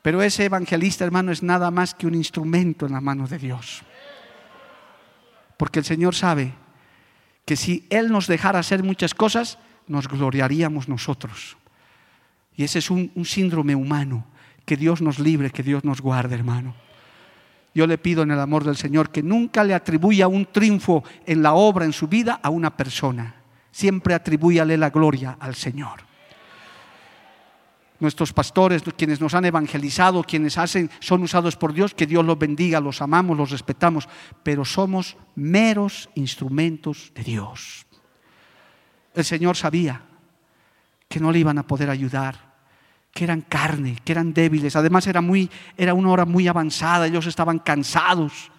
Pero ese evangelista, hermano, es nada más que un instrumento en las manos de Dios. Porque el Señor sabe que si Él nos dejara hacer muchas cosas, nos gloriaríamos nosotros. Y ese es un, síndrome humano. Que Dios nos libre, que Dios nos guarde, hermano. Yo le pido en el amor del Señor que nunca le atribuya un triunfo en la obra, en su vida, a una persona. Siempre atribúyale la gloria al Señor. Nuestros pastores, quienes nos han evangelizado, quienes hacen, son usados por Dios, que Dios los bendiga, los amamos, los respetamos, pero somos meros instrumentos de Dios. El Señor sabía que no le iban a poder ayudar, que eran carne, que eran débiles. Además era muy era una hora muy avanzada, ellos estaban cansados.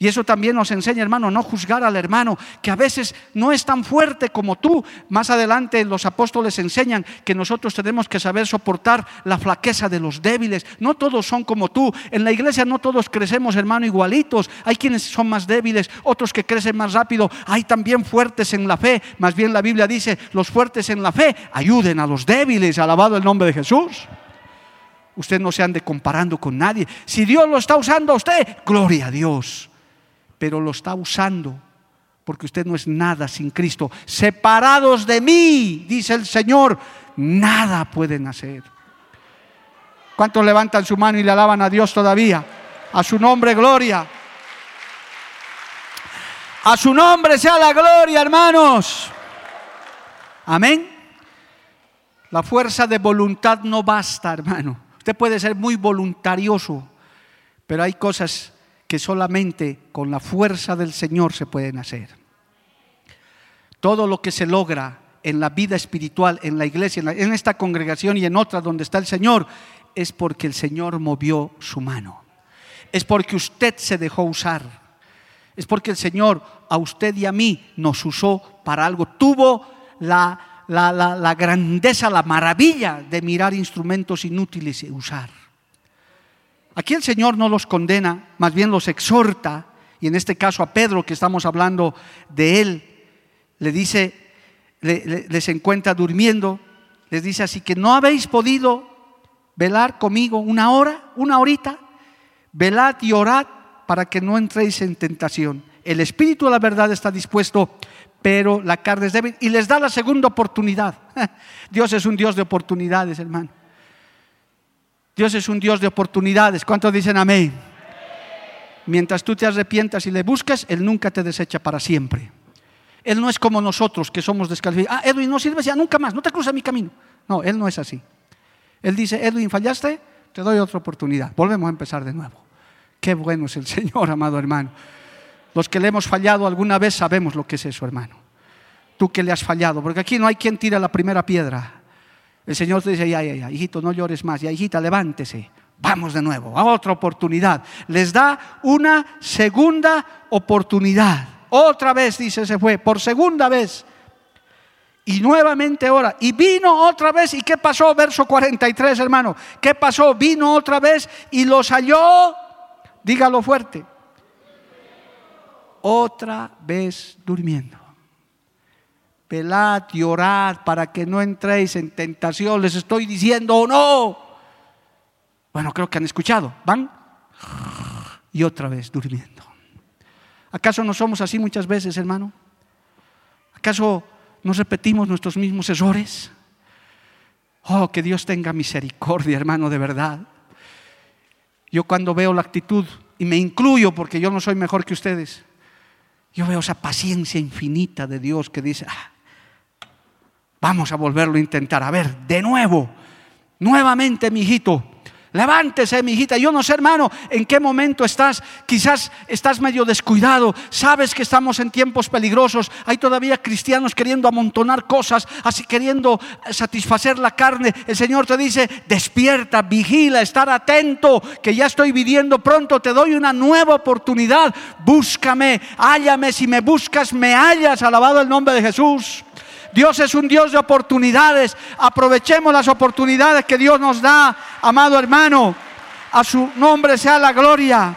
Y eso también nos enseña, hermano, no juzgar al hermano, que a veces no es tan fuerte como tú. Más adelante los apóstoles enseñan que nosotros tenemos que saber soportar la flaqueza de los débiles. No todos son como tú. En la iglesia no todos crecemos, hermano, igualitos. Hay quienes son más débiles, otros que crecen más rápido. Hay también fuertes en la fe. Más bien la Biblia dice, los fuertes en la fe ayuden a los débiles. Alabado el nombre de Jesús. Usted no se ande comparando con nadie. Si Dios lo está usando a usted, gloria a Dios pero lo está usando porque usted no es nada sin Cristo. Separados de mí, dice el Señor, nada pueden hacer. ¿Cuántos levantan su mano y le alaban a Dios todavía? A su nombre, gloria. A su nombre sea la gloria, hermanos. Amén. La fuerza de voluntad no basta, hermano. Usted puede ser muy voluntarioso, pero hay cosas que solamente con la fuerza del Señor se pueden hacer. Todo lo que se logra en la vida espiritual, en la iglesia, en, esta congregación y en otra donde está el Señor, es porque el Señor movió su mano. Es porque usted se dejó usar. Es porque el Señor a usted y a mí nos usó para algo. Tuvo la, la grandeza, la maravilla de mirar instrumentos inútiles y usar. Aquí el Señor no los condena, más bien los exhorta, y en este caso a Pedro, que estamos hablando de él, le dice, les encuentra durmiendo, les dice así que no habéis podido velar conmigo una hora, una horita, velad y orad para que no entréis en tentación. El espíritu de la verdad está dispuesto, pero la carne es débil y les da la segunda oportunidad. Dios es un Dios de oportunidades, hermano. Dios es un Dios de oportunidades. ¿Cuántos dicen amén? Mientras tú te arrepientas y le buscas, Él nunca te desecha para siempre. Él no es como nosotros que somos descalificados. Ah, Edwin, no sirves ya nunca más, no te cruza mi camino. No, Él no es así. Él dice, Edwin, fallaste, te doy otra oportunidad. Volvemos a empezar de nuevo. Qué bueno es el Señor, amado hermano. Los que le hemos fallado alguna vez sabemos lo que es eso, hermano. Tú que le has fallado, porque aquí no hay quien tira la primera piedra. El Señor te dice, ya, ya, ya, hijito, no llores más, ya, hijita, levántese. Vamos de nuevo, a otra oportunidad. Les da una segunda oportunidad. Otra vez, dice, se fue, por segunda vez. Y nuevamente ahora. Y vino otra vez. ¿Y qué pasó? Verso 43, hermano. ¿Qué pasó? Vino otra vez y los halló. Dígalo fuerte. Otra vez durmiendo. Pelad y orad para que no entréis en tentación. Les estoy diciendo o no. Bueno, creo que han escuchado. Van y otra vez durmiendo. ¿Acaso no somos así muchas veces, hermano? ¿Acaso nos repetimos nuestros mismos errores? Oh, que Dios tenga misericordia, hermano, de verdad. Yo cuando veo la actitud, y me incluyo porque yo no soy mejor que ustedes, yo veo esa paciencia infinita de Dios que dice, ah, Vamos a volverlo a intentar. A ver, de nuevo, nuevamente, mi hijito. Levántese, mi. Yo no sé, hermano, en qué momento estás. Quizás estás medio descuidado. Sabes que estamos en tiempos peligrosos. Hay todavía cristianos queriendo amontonar cosas, así queriendo satisfacer la carne. El Señor te dice: despierta, vigila, estar atento, que ya estoy viviendo pronto. Te doy una nueva oportunidad. Búscame, hállame. Si me buscas, me hallas. Alabado el nombre de Jesús. Dios es un Dios de oportunidades. Aprovechemos las oportunidades que Dios nos da, amado hermano. A su nombre sea la gloria.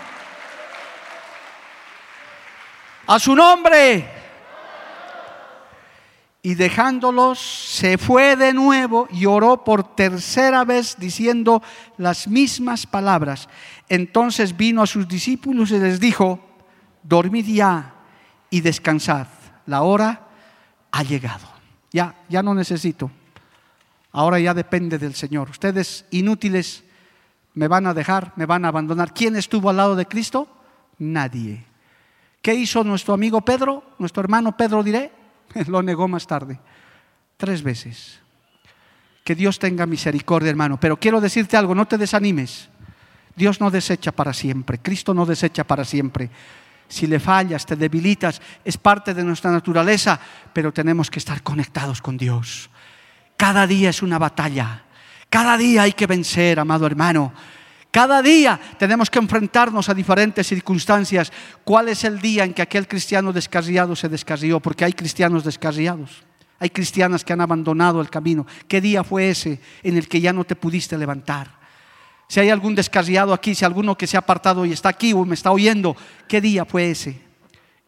A su nombre. Y dejándolos, se fue de nuevo y oró por tercera vez diciendo las mismas palabras. Entonces vino a sus discípulos y les dijo, dormid ya y descansad. La hora ha llegado. Ya, ya no necesito. Ahora ya depende del Señor. Ustedes inútiles, me van a dejar, me van a abandonar. ¿Quién estuvo al lado de Cristo? Nadie. ¿Qué hizo nuestro amigo Pedro? Nuestro hermano Pedro diré. Lo negó más tarde. Tres veces. Que Dios tenga misericordia, hermano. Pero quiero decirte algo, no te desanimes. Dios no desecha para siempre. Cristo no desecha para siempre. Si le fallas, te debilitas, es parte de nuestra naturaleza, pero tenemos que estar conectados con Dios. Cada día es una batalla. Cada día hay que vencer, amado hermano. Cada día tenemos que enfrentarnos a diferentes circunstancias. ¿Cuál es el día en que aquel cristiano descarriado se descarrió? Porque hay cristianos descarriados. Hay cristianas que han abandonado el camino. ¿Qué día fue ese en el que ya no te pudiste levantar? Si hay algún descarriado aquí, si alguno que se ha apartado y está aquí o me está oyendo, ¿qué día fue ese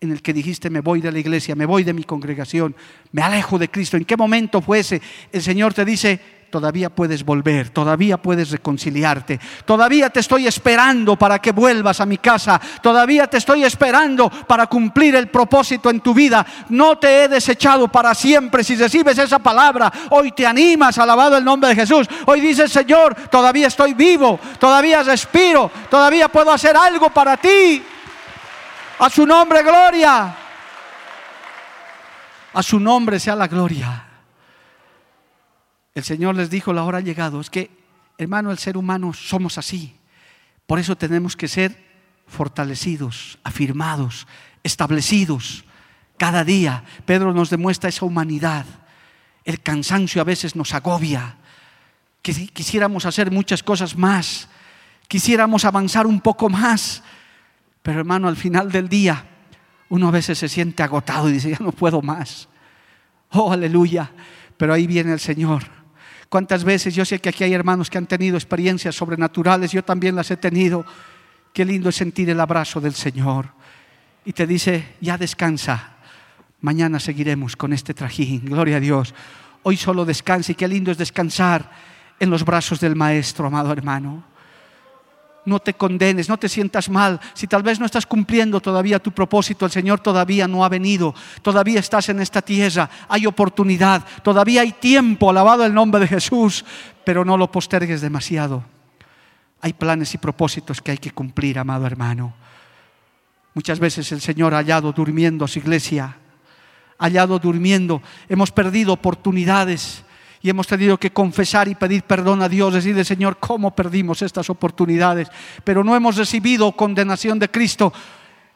en el que dijiste me voy de la iglesia, me voy de mi congregación, me alejo de Cristo? ¿En qué momento fue ese? El Señor te dice, todavía puedes volver, todavía puedes reconciliarte, todavía te estoy esperando para que vuelvas a mi casa, todavía te estoy esperando para cumplir el propósito en tu vida. No te he desechado para siempre. Si recibes esa palabra, hoy te animas, alabado el nombre de Jesús. Hoy dices, Señor, todavía estoy vivo, todavía respiro, todavía puedo hacer algo para ti. A su nombre, gloria. A su nombre sea la gloria. El Señor les dijo, la hora ha llegado. Es que, hermano, el ser humano somos así. Por eso tenemos que ser fortalecidos, afirmados, establecidos cada día. Pedro nos demuestra esa humanidad. El cansancio a veces nos agobia. Quisiéramos hacer muchas cosas más. Quisiéramos avanzar un poco más. Pero hermano, al final del día, uno a veces se siente agotado y dice, ya no puedo más. Oh, aleluya. Pero ahí viene el Señor ¿Cuántas veces yo sé que aquí hay hermanos que han tenido experiencias sobrenaturales? Yo también las he tenido. Qué lindo es sentir el abrazo del Señor. Y te dice, ya descansa. Mañana seguiremos con este trajín. Gloria a Dios. Hoy solo descansa y qué lindo es descansar en los brazos del Maestro, amado hermano no te condenes, no te sientas mal. Si tal vez no estás cumpliendo todavía tu propósito, el Señor todavía no ha venido, todavía estás en esta tierra, hay oportunidad, todavía hay tiempo, alabado el nombre de Jesús, pero no lo postergues demasiado. Hay planes y propósitos que hay que cumplir, amado hermano. Muchas veces el Señor ha hallado durmiendo a su iglesia, ha hallado durmiendo, hemos perdido oportunidades y hemos tenido que confesar y pedir perdón a Dios, decirle, Señor, ¿cómo perdimos estas oportunidades? Pero no hemos recibido condenación de Cristo.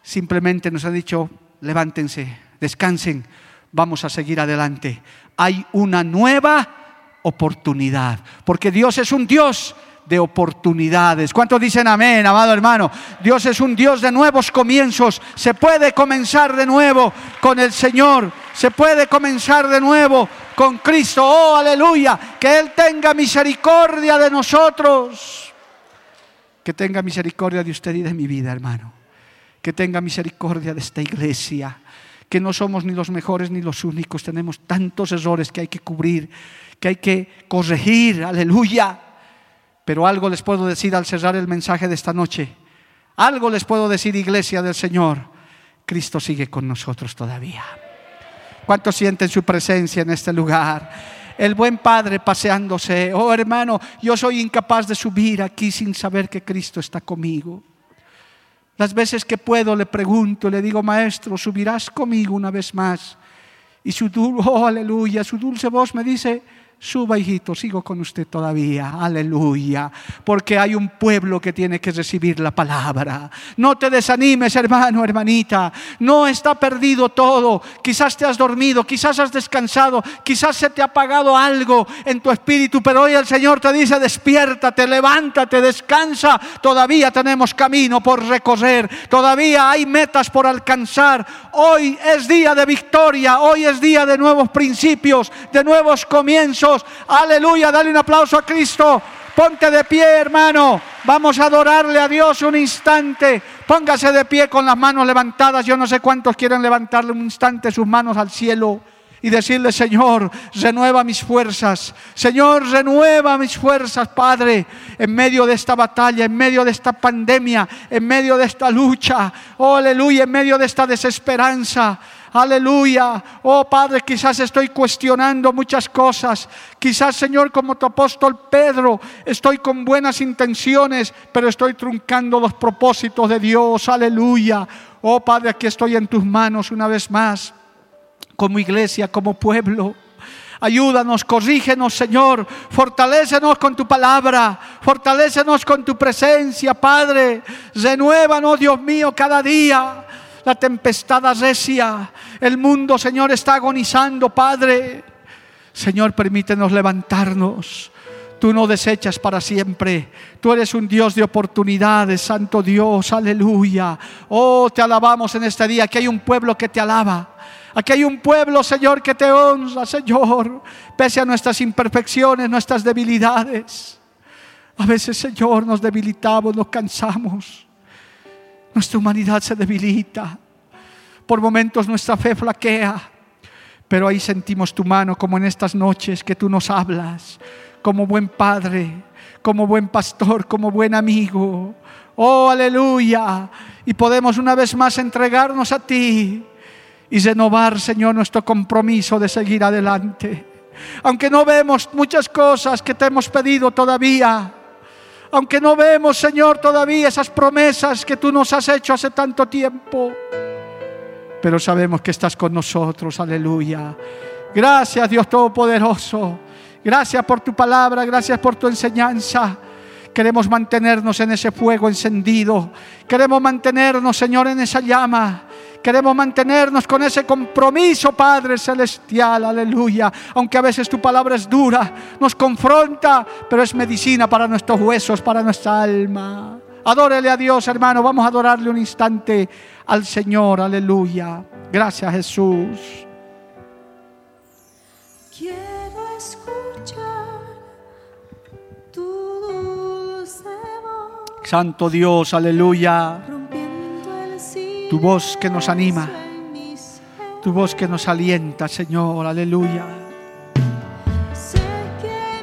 Simplemente nos ha dicho, levántense, descansen, vamos a seguir adelante. Hay una nueva oportunidad, porque Dios es un Dios de oportunidades. ¿Cuántos dicen amén, amado hermano? Dios es un Dios de nuevos comienzos. Se puede comenzar de nuevo con el Señor. Se puede comenzar de nuevo con Cristo. Oh, aleluya. Que Él tenga misericordia de nosotros. Que tenga misericordia de usted y de mi vida, hermano. Que tenga misericordia de esta iglesia. Que no somos ni los mejores ni los únicos. Tenemos tantos errores que hay que cubrir, que hay que corregir. Aleluya. Pero algo les puedo decir al cerrar el mensaje de esta noche. Algo les puedo decir, iglesia del Señor. Cristo sigue con nosotros todavía. ¿Cuántos sienten su presencia en este lugar? El buen Padre paseándose. Oh hermano, yo soy incapaz de subir aquí sin saber que Cristo está conmigo. Las veces que puedo le pregunto, le digo, Maestro, subirás conmigo una vez más. Y su, oh, aleluya, su dulce voz me dice, Suba, hijito, sigo con usted todavía. Aleluya. Porque hay un pueblo que tiene que recibir la palabra. No te desanimes, hermano, hermanita. No está perdido todo. Quizás te has dormido, quizás has descansado, quizás se te ha apagado algo en tu espíritu. Pero hoy el Señor te dice, despiértate, levántate, descansa. Todavía tenemos camino por recorrer. Todavía hay metas por alcanzar. Hoy es día de victoria. Hoy es día de nuevos principios, de nuevos comienzos Aleluya, dale un aplauso a Cristo. Ponte de pie, hermano. Vamos a adorarle a Dios un instante. Póngase de pie con las manos levantadas. Yo no sé cuántos quieren levantarle un instante sus manos al cielo y decirle, Señor, renueva mis fuerzas. Señor, renueva mis fuerzas, Padre, en medio de esta batalla, en medio de esta pandemia, en medio de esta lucha. Oh, aleluya, en medio de esta desesperanza. Aleluya. Oh Padre, quizás estoy cuestionando muchas cosas. Quizás, Señor, como tu apóstol Pedro, estoy con buenas intenciones, pero estoy truncando los propósitos de Dios. Aleluya. Oh Padre, aquí estoy en tus manos una vez más, como iglesia, como pueblo. Ayúdanos, corrígenos, Señor. Fortalécenos con tu palabra. Fortalécenos con tu presencia, Padre. Renuévanos, Dios mío, cada día. La tempestad arrecia. El mundo, Señor, está agonizando, Padre. Señor, permítenos levantarnos. Tú no desechas para siempre. Tú eres un Dios de oportunidades, Santo Dios. Aleluya. Oh, te alabamos en este día. Que hay un pueblo que te alaba. Aquí hay un pueblo, Señor, que te honra, Señor, pese a nuestras imperfecciones, nuestras debilidades. A veces, Señor, nos debilitamos, nos cansamos. Nuestra humanidad se debilita. Por momentos nuestra fe flaquea. Pero ahí sentimos tu mano como en estas noches que tú nos hablas, como buen padre, como buen pastor, como buen amigo. Oh, aleluya. Y podemos una vez más entregarnos a ti y renovar, Señor, nuestro compromiso de seguir adelante. Aunque no vemos muchas cosas que te hemos pedido todavía, aunque no vemos, Señor, todavía esas promesas que tú nos has hecho hace tanto tiempo, pero sabemos que estás con nosotros, aleluya. Gracias, Dios Todopoderoso. Gracias por tu palabra, gracias por tu enseñanza. Queremos mantenernos en ese fuego encendido. Queremos mantenernos, Señor, en esa llama. Queremos mantenernos con ese compromiso, Padre Celestial, aleluya. Aunque a veces tu palabra es dura, nos confronta, pero es medicina para nuestros huesos, para nuestra alma. Adórele a Dios, hermano. Vamos a adorarle un instante al Señor, aleluya. Gracias, Jesús. Quiero escuchar tu dulce voz. Santo Dios, aleluya. Tu voz que nos anima, tu voz que nos alienta, Señor, aleluya. Sé que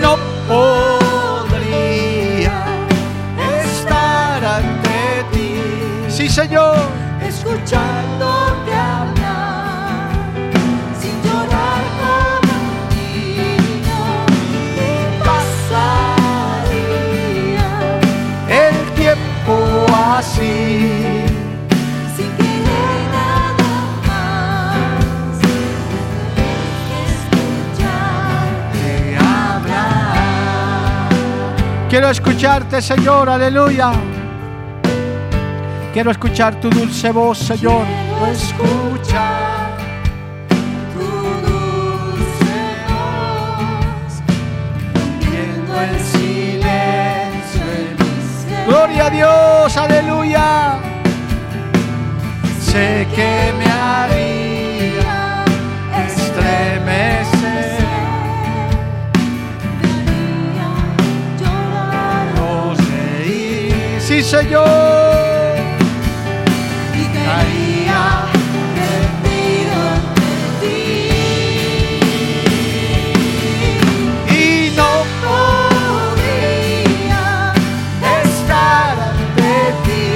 no podría estar ante ti. Sí, Señor. escuchándote hablar, sin llorar como un niño, y pasaría El tiempo así. Quiero escucharte, Señor, aleluya. Quiero escuchar tu dulce voz, Señor. Quiero escuchar tu dulce voz, rompiendo el silencio. Gloria a Dios, aleluya. Sé que me haría Sí, Señor. Y rendido ante ti. Y no Podría estar ante ti,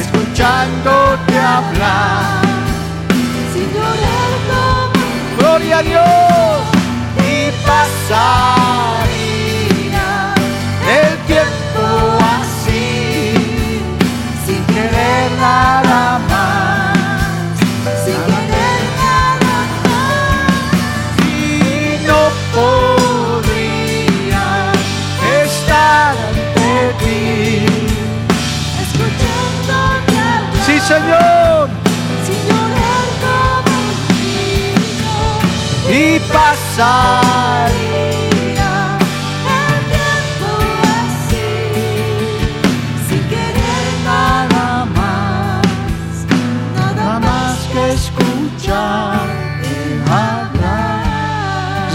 escuchándote hablar. sin llorar Gloria a Dios. Y pasaría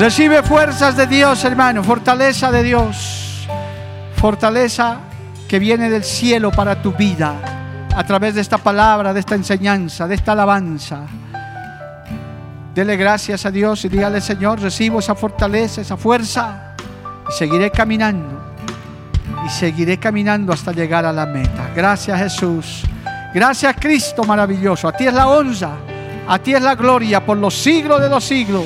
Recibe fuerzas de Dios, hermano, fortaleza de Dios. fortaleza que viene del cielo para tu vida a través de esta palabra, de esta enseñanza, de esta alabanza. Dele gracias a Dios y dígale, Señor, recibo esa fortaleza, esa fuerza y seguiré caminando. Y seguiré caminando hasta llegar a la meta. Gracias Jesús. Gracias Cristo maravilloso. A ti es la honra. A ti es la gloria por los siglos de los siglos.